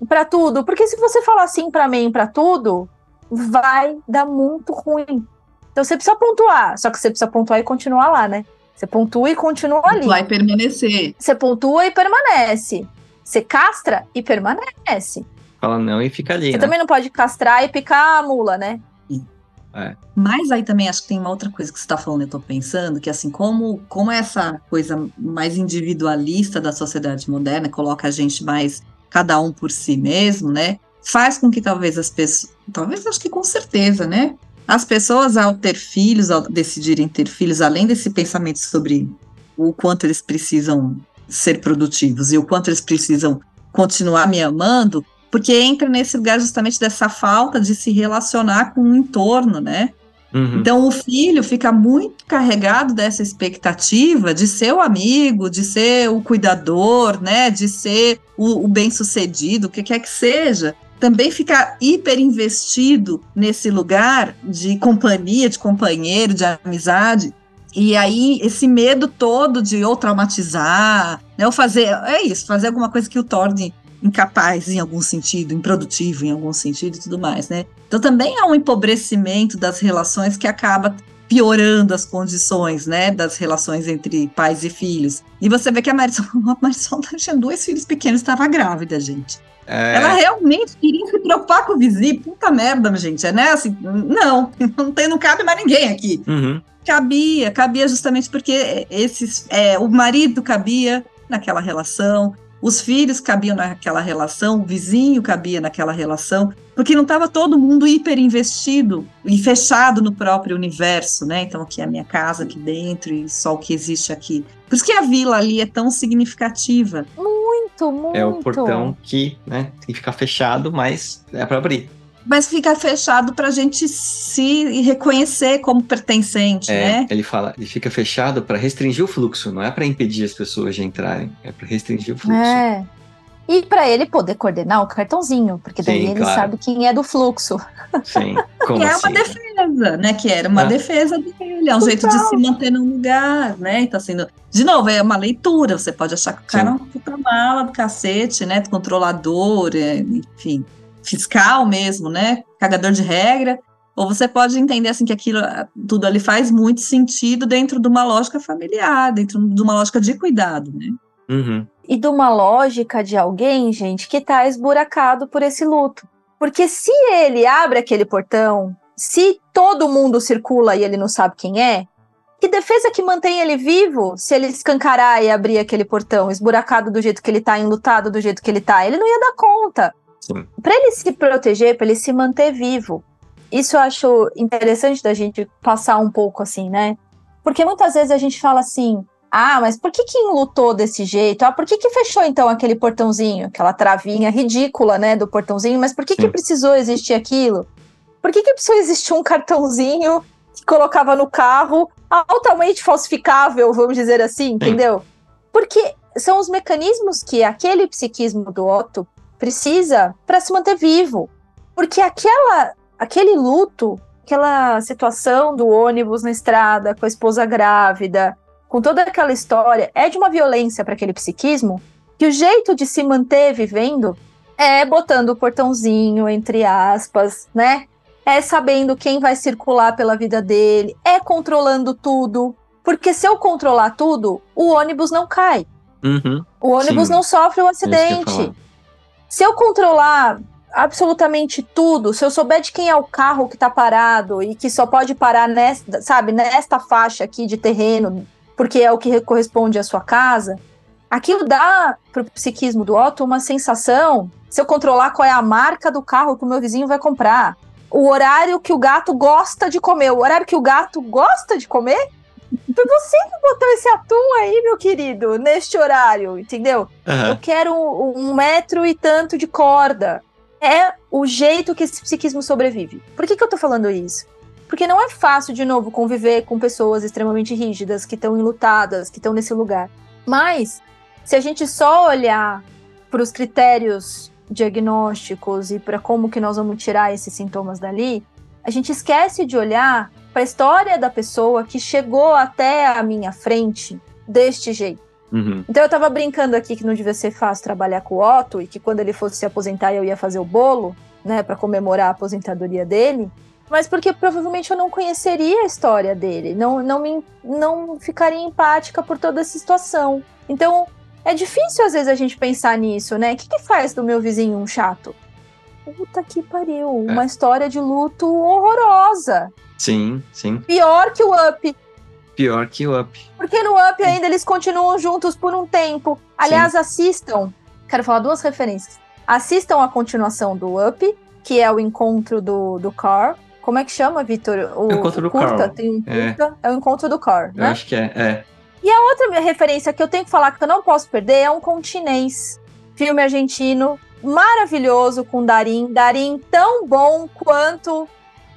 para tudo, porque se você falar sim para amém para tudo, vai dar muito ruim. Então você precisa pontuar, só que você precisa pontuar e continuar lá, né? Você pontua e continua ali. Vai permanecer. Você pontua e permanece. Você castra e permanece. Fala não e fica ali. Você né? também não pode castrar e picar a mula, né? É. Mas aí também acho que tem uma outra coisa que você está falando, eu estou pensando, que assim, como, como essa coisa mais individualista da sociedade moderna coloca a gente mais cada um por si mesmo, né? Faz com que talvez as pessoas, talvez acho que com certeza, né? As pessoas ao ter filhos, ao decidirem ter filhos, além desse pensamento sobre o quanto eles precisam ser produtivos e o quanto eles precisam continuar me amando, porque entra nesse lugar justamente dessa falta de se relacionar com o entorno, né? Uhum. Então o filho fica muito carregado dessa expectativa de ser o amigo, de ser o cuidador, né? De ser o, o bem-sucedido, o que quer que seja. Também fica hiper investido nesse lugar de companhia, de companheiro, de amizade. E aí, esse medo todo de ou traumatizar, né, ou fazer, é isso, fazer alguma coisa que o torne incapaz em algum sentido, improdutivo em algum sentido e tudo mais, né? Então também há um empobrecimento das relações que acaba piorando as condições, né, das relações entre pais e filhos. E você vê que a Marisol, a Marisol tinha dois filhos pequenos, estava grávida, gente. É... Ela realmente queria se preocupar com o vizinho, puta merda, gente, é né? Assim, não, não, tem, não cabe mais ninguém aqui. Uhum. Cabia, cabia justamente porque esses, é, o marido cabia naquela relação, os filhos cabiam naquela relação, o vizinho cabia naquela relação, porque não estava todo mundo hiper investido e fechado no próprio universo, né? Então, aqui é a minha casa, aqui dentro, e só o que existe aqui. Por isso que a vila ali é tão significativa. Muito, muito. É o portão que, né, tem que ficar fechado, mas é para abrir mas fica fechado para a gente se reconhecer como pertencente, é, né? Ele fala, ele fica fechado para restringir o fluxo, não é para impedir as pessoas de entrarem, é para restringir o fluxo. É. E para ele poder coordenar o cartãozinho, porque daí Sim, ele claro. sabe quem é do fluxo. Sim, como que assim? é uma defesa, né? Que era uma ah. defesa dele, é um Total. jeito de se manter num lugar, né? Então, assim, de novo, é uma leitura. Você pode achar que o cara Sim. é um puta mala do cacete, né? Controlador, é, enfim fiscal mesmo, né? Cagador de regra. Ou você pode entender assim que aquilo tudo ali faz muito sentido dentro de uma lógica familiar, dentro de uma lógica de cuidado, né? Uhum. E de uma lógica de alguém, gente, que tá esburacado por esse luto. Porque se ele abre aquele portão, se todo mundo circula e ele não sabe quem é, que defesa que mantém ele vivo se ele escancarar e abrir aquele portão, esburacado do jeito que ele tá, enlutado do jeito que ele tá? Ele não ia dar conta. Para ele se proteger, para ele se manter vivo. Isso eu acho interessante da gente passar um pouco assim, né? Porque muitas vezes a gente fala assim: ah, mas por que que enlutou desse jeito? Ah, por que que fechou então aquele portãozinho, aquela travinha ridícula, né, do portãozinho? Mas por que Sim. que precisou existir aquilo? Por que que precisou existir um cartãozinho que colocava no carro altamente falsificável, vamos dizer assim, entendeu? Porque são os mecanismos que aquele psiquismo do Otto precisa para se manter vivo. Porque aquela, aquele luto, aquela situação do ônibus na estrada, com a esposa grávida, com toda aquela história, é de uma violência para aquele psiquismo que o jeito de se manter vivendo é botando o portãozinho, entre aspas, né? É sabendo quem vai circular pela vida dele, é controlando tudo. Porque se eu controlar tudo, o ônibus não cai. Uhum. O ônibus Sim. não sofre um acidente. Se eu controlar absolutamente tudo, se eu souber de quem é o carro que tá parado e que só pode parar nesta, sabe, nesta faixa aqui de terreno, porque é o que corresponde à sua casa, aquilo dá pro psiquismo do Otto uma sensação, se eu controlar qual é a marca do carro que o meu vizinho vai comprar, o horário que o gato gosta de comer, o horário que o gato gosta de comer, Você que botou esse atum aí, meu querido, neste horário, entendeu? Aham. Eu quero um, um metro e tanto de corda. É o jeito que esse psiquismo sobrevive. Por que, que eu tô falando isso? Porque não é fácil, de novo, conviver com pessoas extremamente rígidas, que estão enlutadas, que estão nesse lugar. Mas, se a gente só olhar para os critérios diagnósticos e para como que nós vamos tirar esses sintomas dali, a gente esquece de olhar para a história da pessoa que chegou até a minha frente deste jeito. Uhum. Então eu tava brincando aqui que não devia ser fácil trabalhar com o Otto e que quando ele fosse se aposentar eu ia fazer o bolo, né, para comemorar a aposentadoria dele. Mas porque provavelmente eu não conheceria a história dele, não, não, me, não ficaria empática por toda essa situação. Então é difícil às vezes a gente pensar nisso, né? O que, que faz do meu vizinho um chato? Puta que pariu, uma história de luto horrorosa. Sim, sim. Pior que o Up. Pior que o Up. Porque no Up ainda eles continuam juntos por um tempo. Aliás, assistam. Quero falar duas referências. Assistam a continuação do Up, que é o encontro do, do Carl. Como é que chama, Vitor? O, É encontro do curta, Carl. Tem um É. curta. É. o encontro do Carl, Eu né? acho que é. é. Outra minha referência que eu tenho que falar que eu não posso perder é um continês. Filme argentino maravilhoso com Darim. Darim tão bom quanto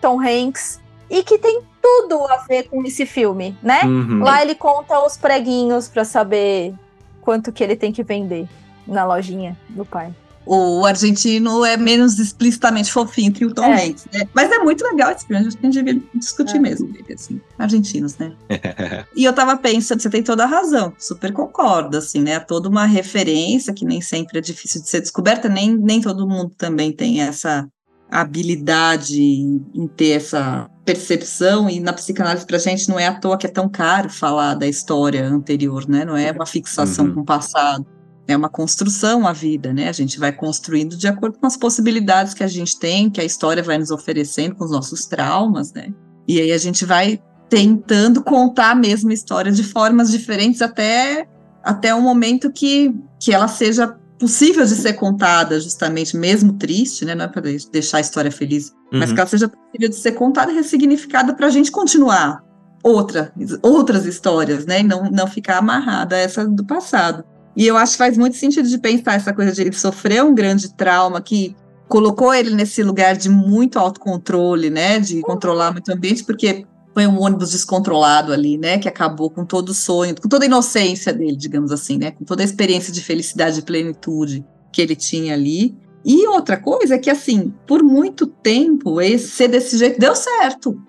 Tom Hanks. E que tem tudo a ver com esse filme, né? Uhum. Lá ele conta os preguinhos pra saber quanto que ele tem que vender na lojinha do pai. O argentino é menos explicitamente fofinho que o Tom É. Hanks, né? Mas é muito legal esse filme, a gente devia discutir É. mesmo assim. Argentinos, né? E eu tava pensando, você tem toda a razão, super concordo, assim, né? Toda uma referência que nem sempre é difícil de ser descoberta, nem, nem todo mundo também tem essa habilidade em, em ter essa percepção, e na psicanálise pra gente não é à toa que é tão caro falar da história anterior, né? Não é uma fixação Uhum. com o passado. É uma construção a vida, né? A gente vai construindo de acordo com as possibilidades que a gente tem, que a história vai nos oferecendo, com os nossos traumas, né? E aí a gente vai tentando contar a mesma história de formas diferentes até, até um momento que, que ela seja possível de ser contada, justamente, mesmo triste, né? Não é para deixar a história feliz, mas Uhum. que ela seja possível de ser contada e ressignificada para a gente continuar outra, outras histórias, né? E não, não ficar amarrada a essa do passado. E eu acho que faz muito sentido de pensar essa coisa de ele sofrer um grande trauma que colocou ele nesse lugar de muito autocontrole, né? De controlar muito o ambiente, porque foi um ônibus descontrolado ali, né? Que acabou com todo o sonho, com toda a inocência dele, digamos assim, né? Com toda a experiência de felicidade e plenitude que ele tinha ali. E outra coisa é que, assim, por muito tempo, esse ser desse jeito deu certo.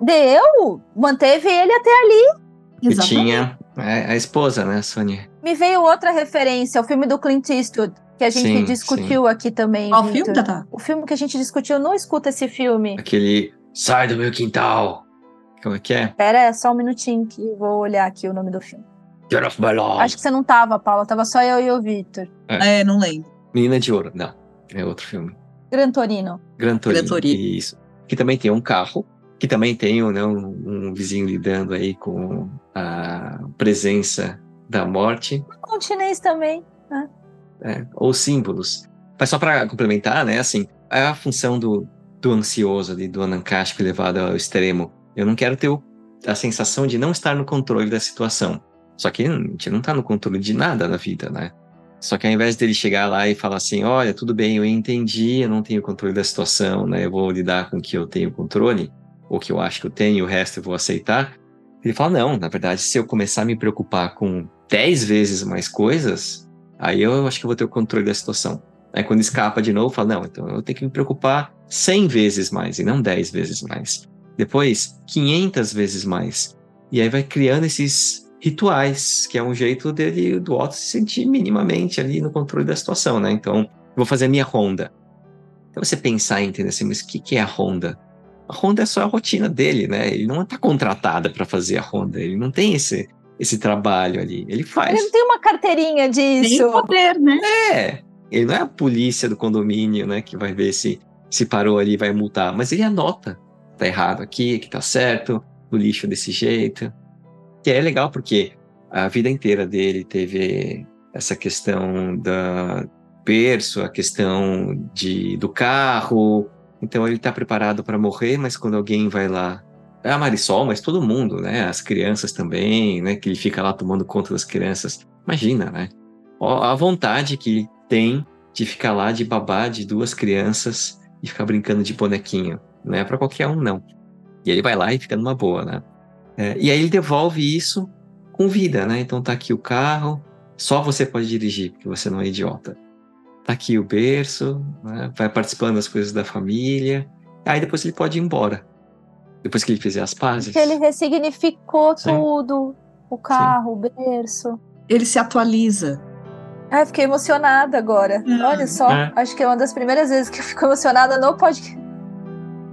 Deu, manteve ele até ali. E tinha a esposa, né, Sônia? Me veio outra referência, o filme do Clint Eastwood, que a gente Sim, discutiu aqui também. Qual Victor. filme, Tata? O filme que a gente discutiu, não escuta esse filme. Aquele Sai do meu quintal. Como é que é? Pera é só um minutinho que eu vou olhar aqui o nome do filme. Get off my lawn. Acho que você não tava, Paula, tava só eu e o Victor. É, não lembro. Menina de Ouro. Não, é outro filme. Gran Torino. Gran Torino. Gran Torino. Isso. Que também tem um carro, que também tem né, um, um vizinho lidando aí com a presença da morte, Continês também. né, ou símbolos. Mas só para complementar, né, assim, é a função do, do ansioso ali, do anancástico levado ao extremo. Eu não quero ter o- a sensação de não estar no controle da situação. Só que a gente não está no controle de nada na vida, né? Só que ao invés dele chegar lá e falar assim, olha, tudo bem, eu entendi, eu não tenho controle da situação, né? Eu vou lidar com o que eu tenho controle, ou que eu acho que eu tenho, o resto eu vou aceitar. Ele fala, não, na verdade, se eu começar a me preocupar com 10 vezes mais coisas, aí eu acho que eu vou ter o controle da situação. Aí quando escapa de novo, fala, não, então eu tenho que me preocupar 100 vezes mais, e não 10 vezes mais. Depois, 500 vezes mais. E aí vai criando esses rituais, que é um jeito dele, do Otto se sentir minimamente ali no controle da situação, né? Então, eu vou fazer a minha ronda. Então você pensar e entender assim, mas o que, que é a ronda? A ronda é só a rotina dele, né? Ele não está contratado para fazer a ronda, ele não tem esse, esse trabalho ali. Ele faz. Ele não tem uma carteirinha Tem disso. poder, né? É, ele não é a polícia do condomínio, né, que vai ver se se parou ali e vai multar, mas ele anota, tá errado aqui, que tá certo, o lixo desse jeito. Que é legal porque a vida inteira dele teve essa questão da berço, a questão de do carro. Então ele tá preparado para morrer, mas quando alguém vai lá é a Marisol, mas todo mundo, né? As crianças também, né? Que ele fica lá tomando conta das crianças. Imagina, né? A vontade que tem de ficar lá de babá de duas crianças e ficar brincando de bonequinho. Não é para qualquer um, não. E ele vai lá e fica numa boa, né? É, e aí ele devolve isso com vida, né? Então tá aqui o carro, só você pode dirigir, porque você não é idiota. Tá aqui o berço, né? vai participando das coisas da família. Aí depois ele pode ir embora. Depois que ele fizer as pazes. Porque ele ressignificou Sim. tudo. O carro, Sim. o berço. Ele se atualiza. Ai, fiquei emocionada agora. Hum. Olha só, é. acho que é uma das primeiras vezes que eu fico emocionada no podcast.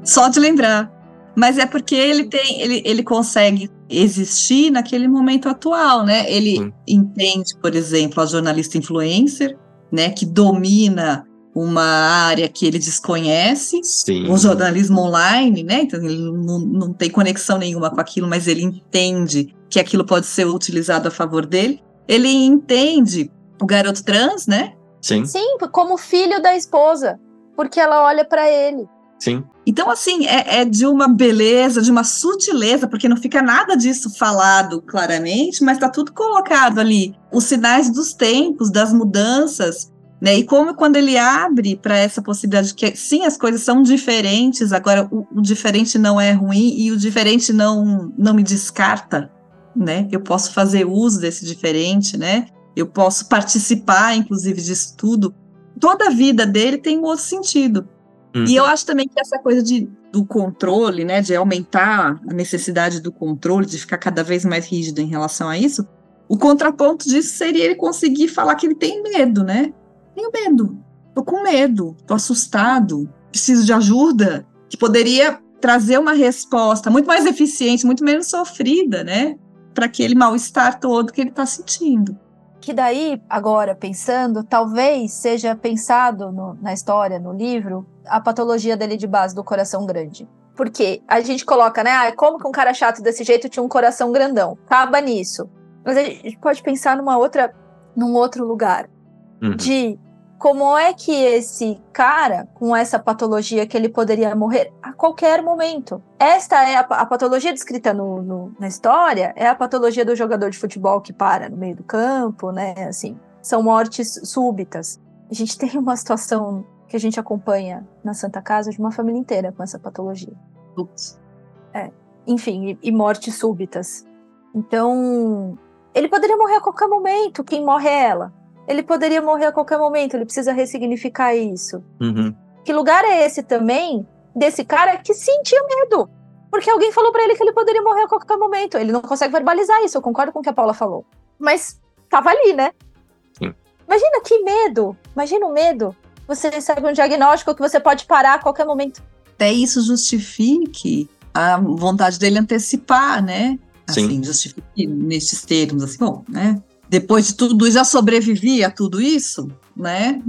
Só de lembrar. Mas é porque ele tem, ele, ele consegue existir naquele momento atual, né? Ele hum. entende, por exemplo, a jornalista influencer, né, que domina uma área que ele desconhece, Sim. o jornalismo online, né? Então ele não, não tem conexão nenhuma com aquilo, mas ele entende que aquilo pode ser utilizado a favor dele. Ele entende o garoto trans, né? Sim. Sim, como filho da esposa, porque ela olha para ele. Sim. Então, assim, é, é, de uma beleza, de uma sutileza, porque não fica nada disso falado claramente, mas está tudo colocado ali. Os sinais dos tempos, das mudanças, né? E como quando ele abre para essa possibilidade que sim, as coisas são diferentes, agora o, o, diferente não é ruim e o diferente não, não me descarta, né? Eu posso fazer uso desse diferente, né? Eu posso participar, inclusive, disso tudo. Toda a vida dele tem um outro sentido. Uhum. E eu acho também que essa coisa de, do controle, né, de aumentar a necessidade do controle, de ficar cada vez mais rígido em relação a isso, o contraponto disso seria ele conseguir falar que ele tem medo, né? Tenho medo. Tô com medo, tô assustado, preciso de ajuda, que poderia trazer uma resposta muito mais eficiente, muito menos sofrida, né? Para aquele mal-estar todo que ele está sentindo. Que daí, agora pensando, talvez seja pensado no, na história, no livro, a patologia dele de base do coração grande. Porque a gente coloca, né? Ah, como que um cara chato desse jeito tinha um coração grandão? Acaba nisso. Mas a gente pode pensar numa outra, num outro lugar uhum. de como é que esse cara, com essa patologia, que ele poderia morrer a qualquer momento. Esta é a, a patologia descrita no, no, na história, é a patologia do jogador de futebol que para no meio do campo, né? Assim, são mortes súbitas. A gente tem uma situação que a gente acompanha na Santa Casa de uma família inteira com essa patologia. Ups. É. Enfim, e, e mortes súbitas. Então, ele poderia morrer a qualquer momento. Quem morre é ela ele poderia morrer a qualquer momento, ele precisa ressignificar isso. Uhum. Que lugar é esse também desse cara que sentia medo? Porque alguém falou para ele que ele poderia morrer a qualquer momento. Ele não consegue verbalizar isso, eu concordo com o que a Paula falou. Mas tava ali, né? Sim. Imagina que medo! Imagina o medo. Você recebe um diagnóstico que você pode parar a qualquer momento. Até isso justifique a vontade dele antecipar, né? Sim. Assim, justifique nesses termos, assim, bom, né? Depois de tudo, já sobrevivi a tudo isso, né?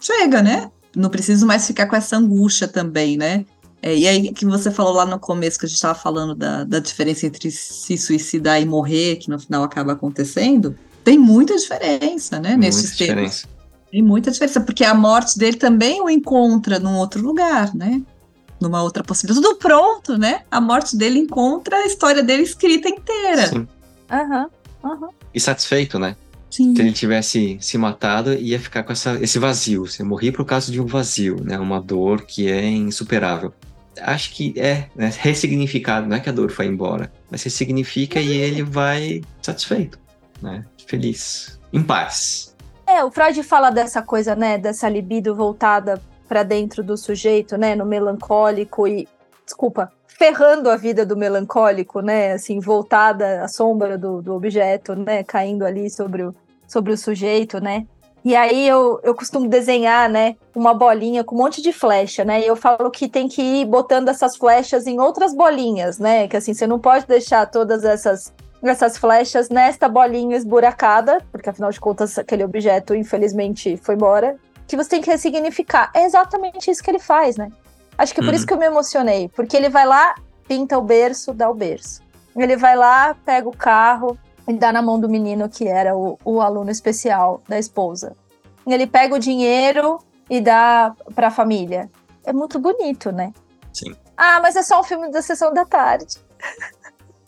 Chega, né? Não preciso mais ficar com essa angústia também, né? É, e aí que você falou lá no começo que a gente estava falando da, da diferença entre se suicidar e morrer, que no final acaba acontecendo, tem muita diferença, né? Muita nesses diferença. Tem muita diferença, porque a morte dele também o encontra num outro lugar, né? Numa outra possibilidade. Tudo pronto, né? A morte dele encontra a história dele escrita inteira. Sim. Aham. Uhum. Uhum e satisfeito, né? Sim. Se ele tivesse se matado, ia ficar com essa, esse vazio. Você morrer por causa de um vazio, né? Uma dor que é insuperável. Acho que é né? ressignificado. Não é que a dor foi embora, mas ressignifica e ele vai satisfeito, né? Feliz, em paz. É, o Freud fala dessa coisa, né? Dessa libido voltada para dentro do sujeito, né? No melancólico e desculpa, ferrando a vida do melancólico, né? Assim, voltada à sombra do, do objeto, né? Caindo ali sobre o, sobre o sujeito, né? E aí eu, eu costumo desenhar, né, uma bolinha com um monte de flecha, né? E eu falo que tem que ir botando essas flechas em outras bolinhas, né? Que assim, você não pode deixar todas essas essas flechas nesta bolinha esburacada, porque afinal de contas aquele objeto infelizmente foi embora, que você tem que ressignificar. É exatamente isso que ele faz, né? Acho que é por uhum. isso que eu me emocionei, porque ele vai lá, pinta o berço, dá o berço. Ele vai lá, pega o carro e dá na mão do menino que era o, o aluno especial da esposa. Ele pega o dinheiro e dá para a família. É muito bonito, né? Sim. Ah, mas é só um filme da sessão da tarde.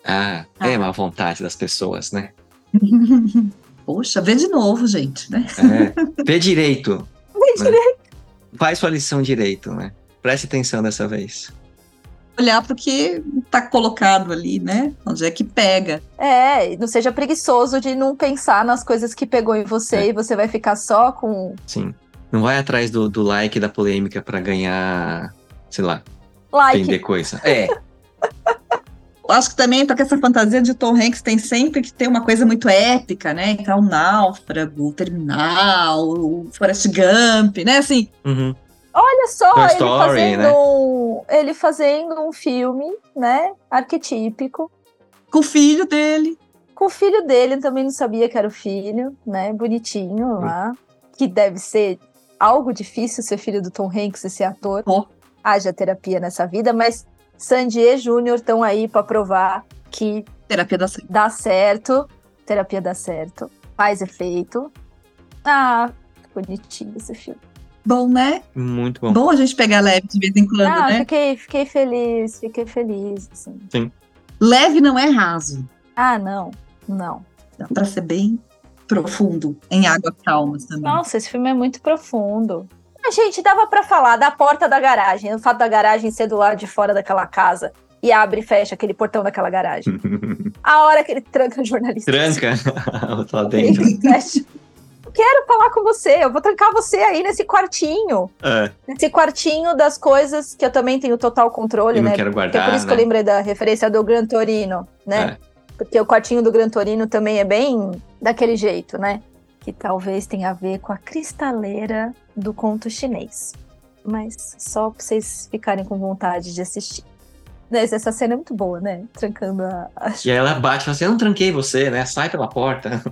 Ah, é uma vontade das pessoas, né? Poxa, vê de novo, gente, né? É. Vê direito. Vê né? direito. Faz sua lição direito, né? Preste atenção dessa vez. Olhar para o que está colocado ali, né? Onde é que pega. É, não seja preguiçoso de não pensar nas coisas que pegou em você é. e você vai ficar só com. Sim. Não vai atrás do, do like da polêmica para ganhar, sei lá, like. vender coisa. É. Acho que também porque essa fantasia de Tom Hanks tem sempre que ter uma coisa muito épica, né? Então, o Náufrago, o Terminal, o Forrest Gump, né? Assim. Uhum. Olha só, Toy ele, Story, fazendo né? um, ele fazendo um filme, né? Arquetípico. Com o filho dele. Com o filho dele, também não sabia que era o filho, né? Bonitinho lá. Que deve ser algo difícil ser filho do Tom Hanks e ser ator. Oh. Haja terapia nessa vida, mas Sandy e Júnior estão aí para provar que terapia dá certo. dá certo, terapia dá certo, faz efeito. Ah, bonitinho esse filme. Bom, né? Muito bom. Bom a gente pegar leve de vez em quando, ah, né? Fiquei, fiquei feliz, fiquei feliz. Assim. Sim. Leve não é raso. Ah, não, não. Dá pra ser bem profundo, em águas calmas também. Nossa, esse filme é muito profundo. A gente dava para falar da porta da garagem, o fato da garagem ser do lado de fora daquela casa e abre e fecha aquele portão daquela garagem. A hora que ele tranca o jornalista. Tranca lá dentro. Quero falar com você, eu vou trancar você aí nesse quartinho. É. Nesse quartinho das coisas que eu também tenho total controle, Eu né? quero guardar, é por isso né? que eu lembrei da referência do Gran Torino, né? É. Porque o quartinho do Gran Torino também é bem daquele jeito, né? Que talvez tenha a ver com a cristaleira do conto chinês. Mas só pra vocês ficarem com vontade de assistir. Mas essa cena é muito boa, né? Trancando a, a E aí ela bate e fala assim: Eu não tranquei você, né? Sai pela porta.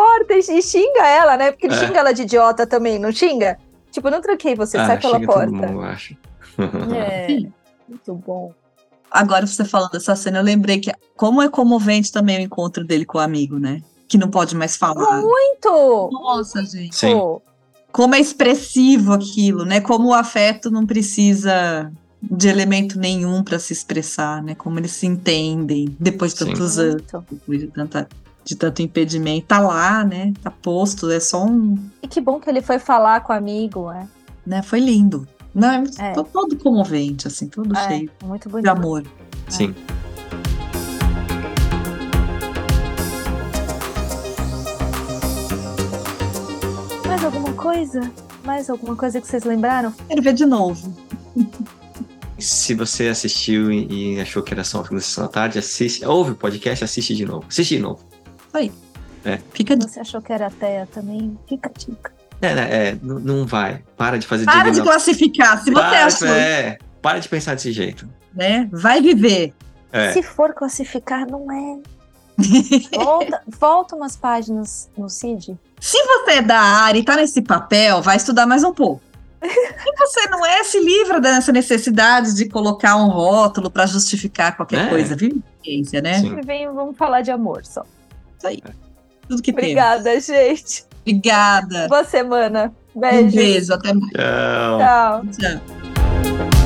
Porta e, xinga ela, né? Porque ele É. xinga ela de idiota também, não xinga? Tipo, eu não tranquei você, ah, sai pela porta. todo mundo, eu acho. É, Sim. muito bom. Agora você falando dessa cena, eu lembrei que como é comovente também o encontro dele com o amigo, né? Que não pode mais falar. Muito! Nossa, gente. Sim. Como é expressivo aquilo, né? Como o afeto não precisa de elemento nenhum para se expressar, né? Como eles se entendem depois de Sim. tantos anos, muito. depois de, tanta, de tanto impedimento. Tá lá, né? Tá posto, é só um. E que bom que ele foi falar com o amigo, é. Né? Foi lindo. Não, é, É. to- todo comovente, assim, todo É, cheio muito de bonito. amor. Sim. Mais alguma coisa? Mais alguma coisa que vocês lembraram? Quero ver de novo. Se você assistiu e, e achou que era só uma filme da Sessão da tarde, assiste. Ouve o podcast, assiste de novo. Assiste de novo. Fica de... Você achou que era Teia também? Fica a dica. É, né, é, não vai. Para de fazer Para de classificar. Se você Para, achou, é, para de pensar desse jeito. né? Vai viver. É. Se for classificar, não é. Volta, volta umas páginas no CID. Se você é da área e tá nesse papel, vai estudar mais um pouco. Se você não é, se livra dessa necessidade de colocar um rótulo para justificar qualquer É. coisa. Vive ciência, né? Sim. Vem, vamos falar de amor só. Isso aí. Tudo que tem. Obrigada, gente. Obrigada. Boa semana. Um Beijo. beijo. Até mais. Tchau. Tchau. Tchau.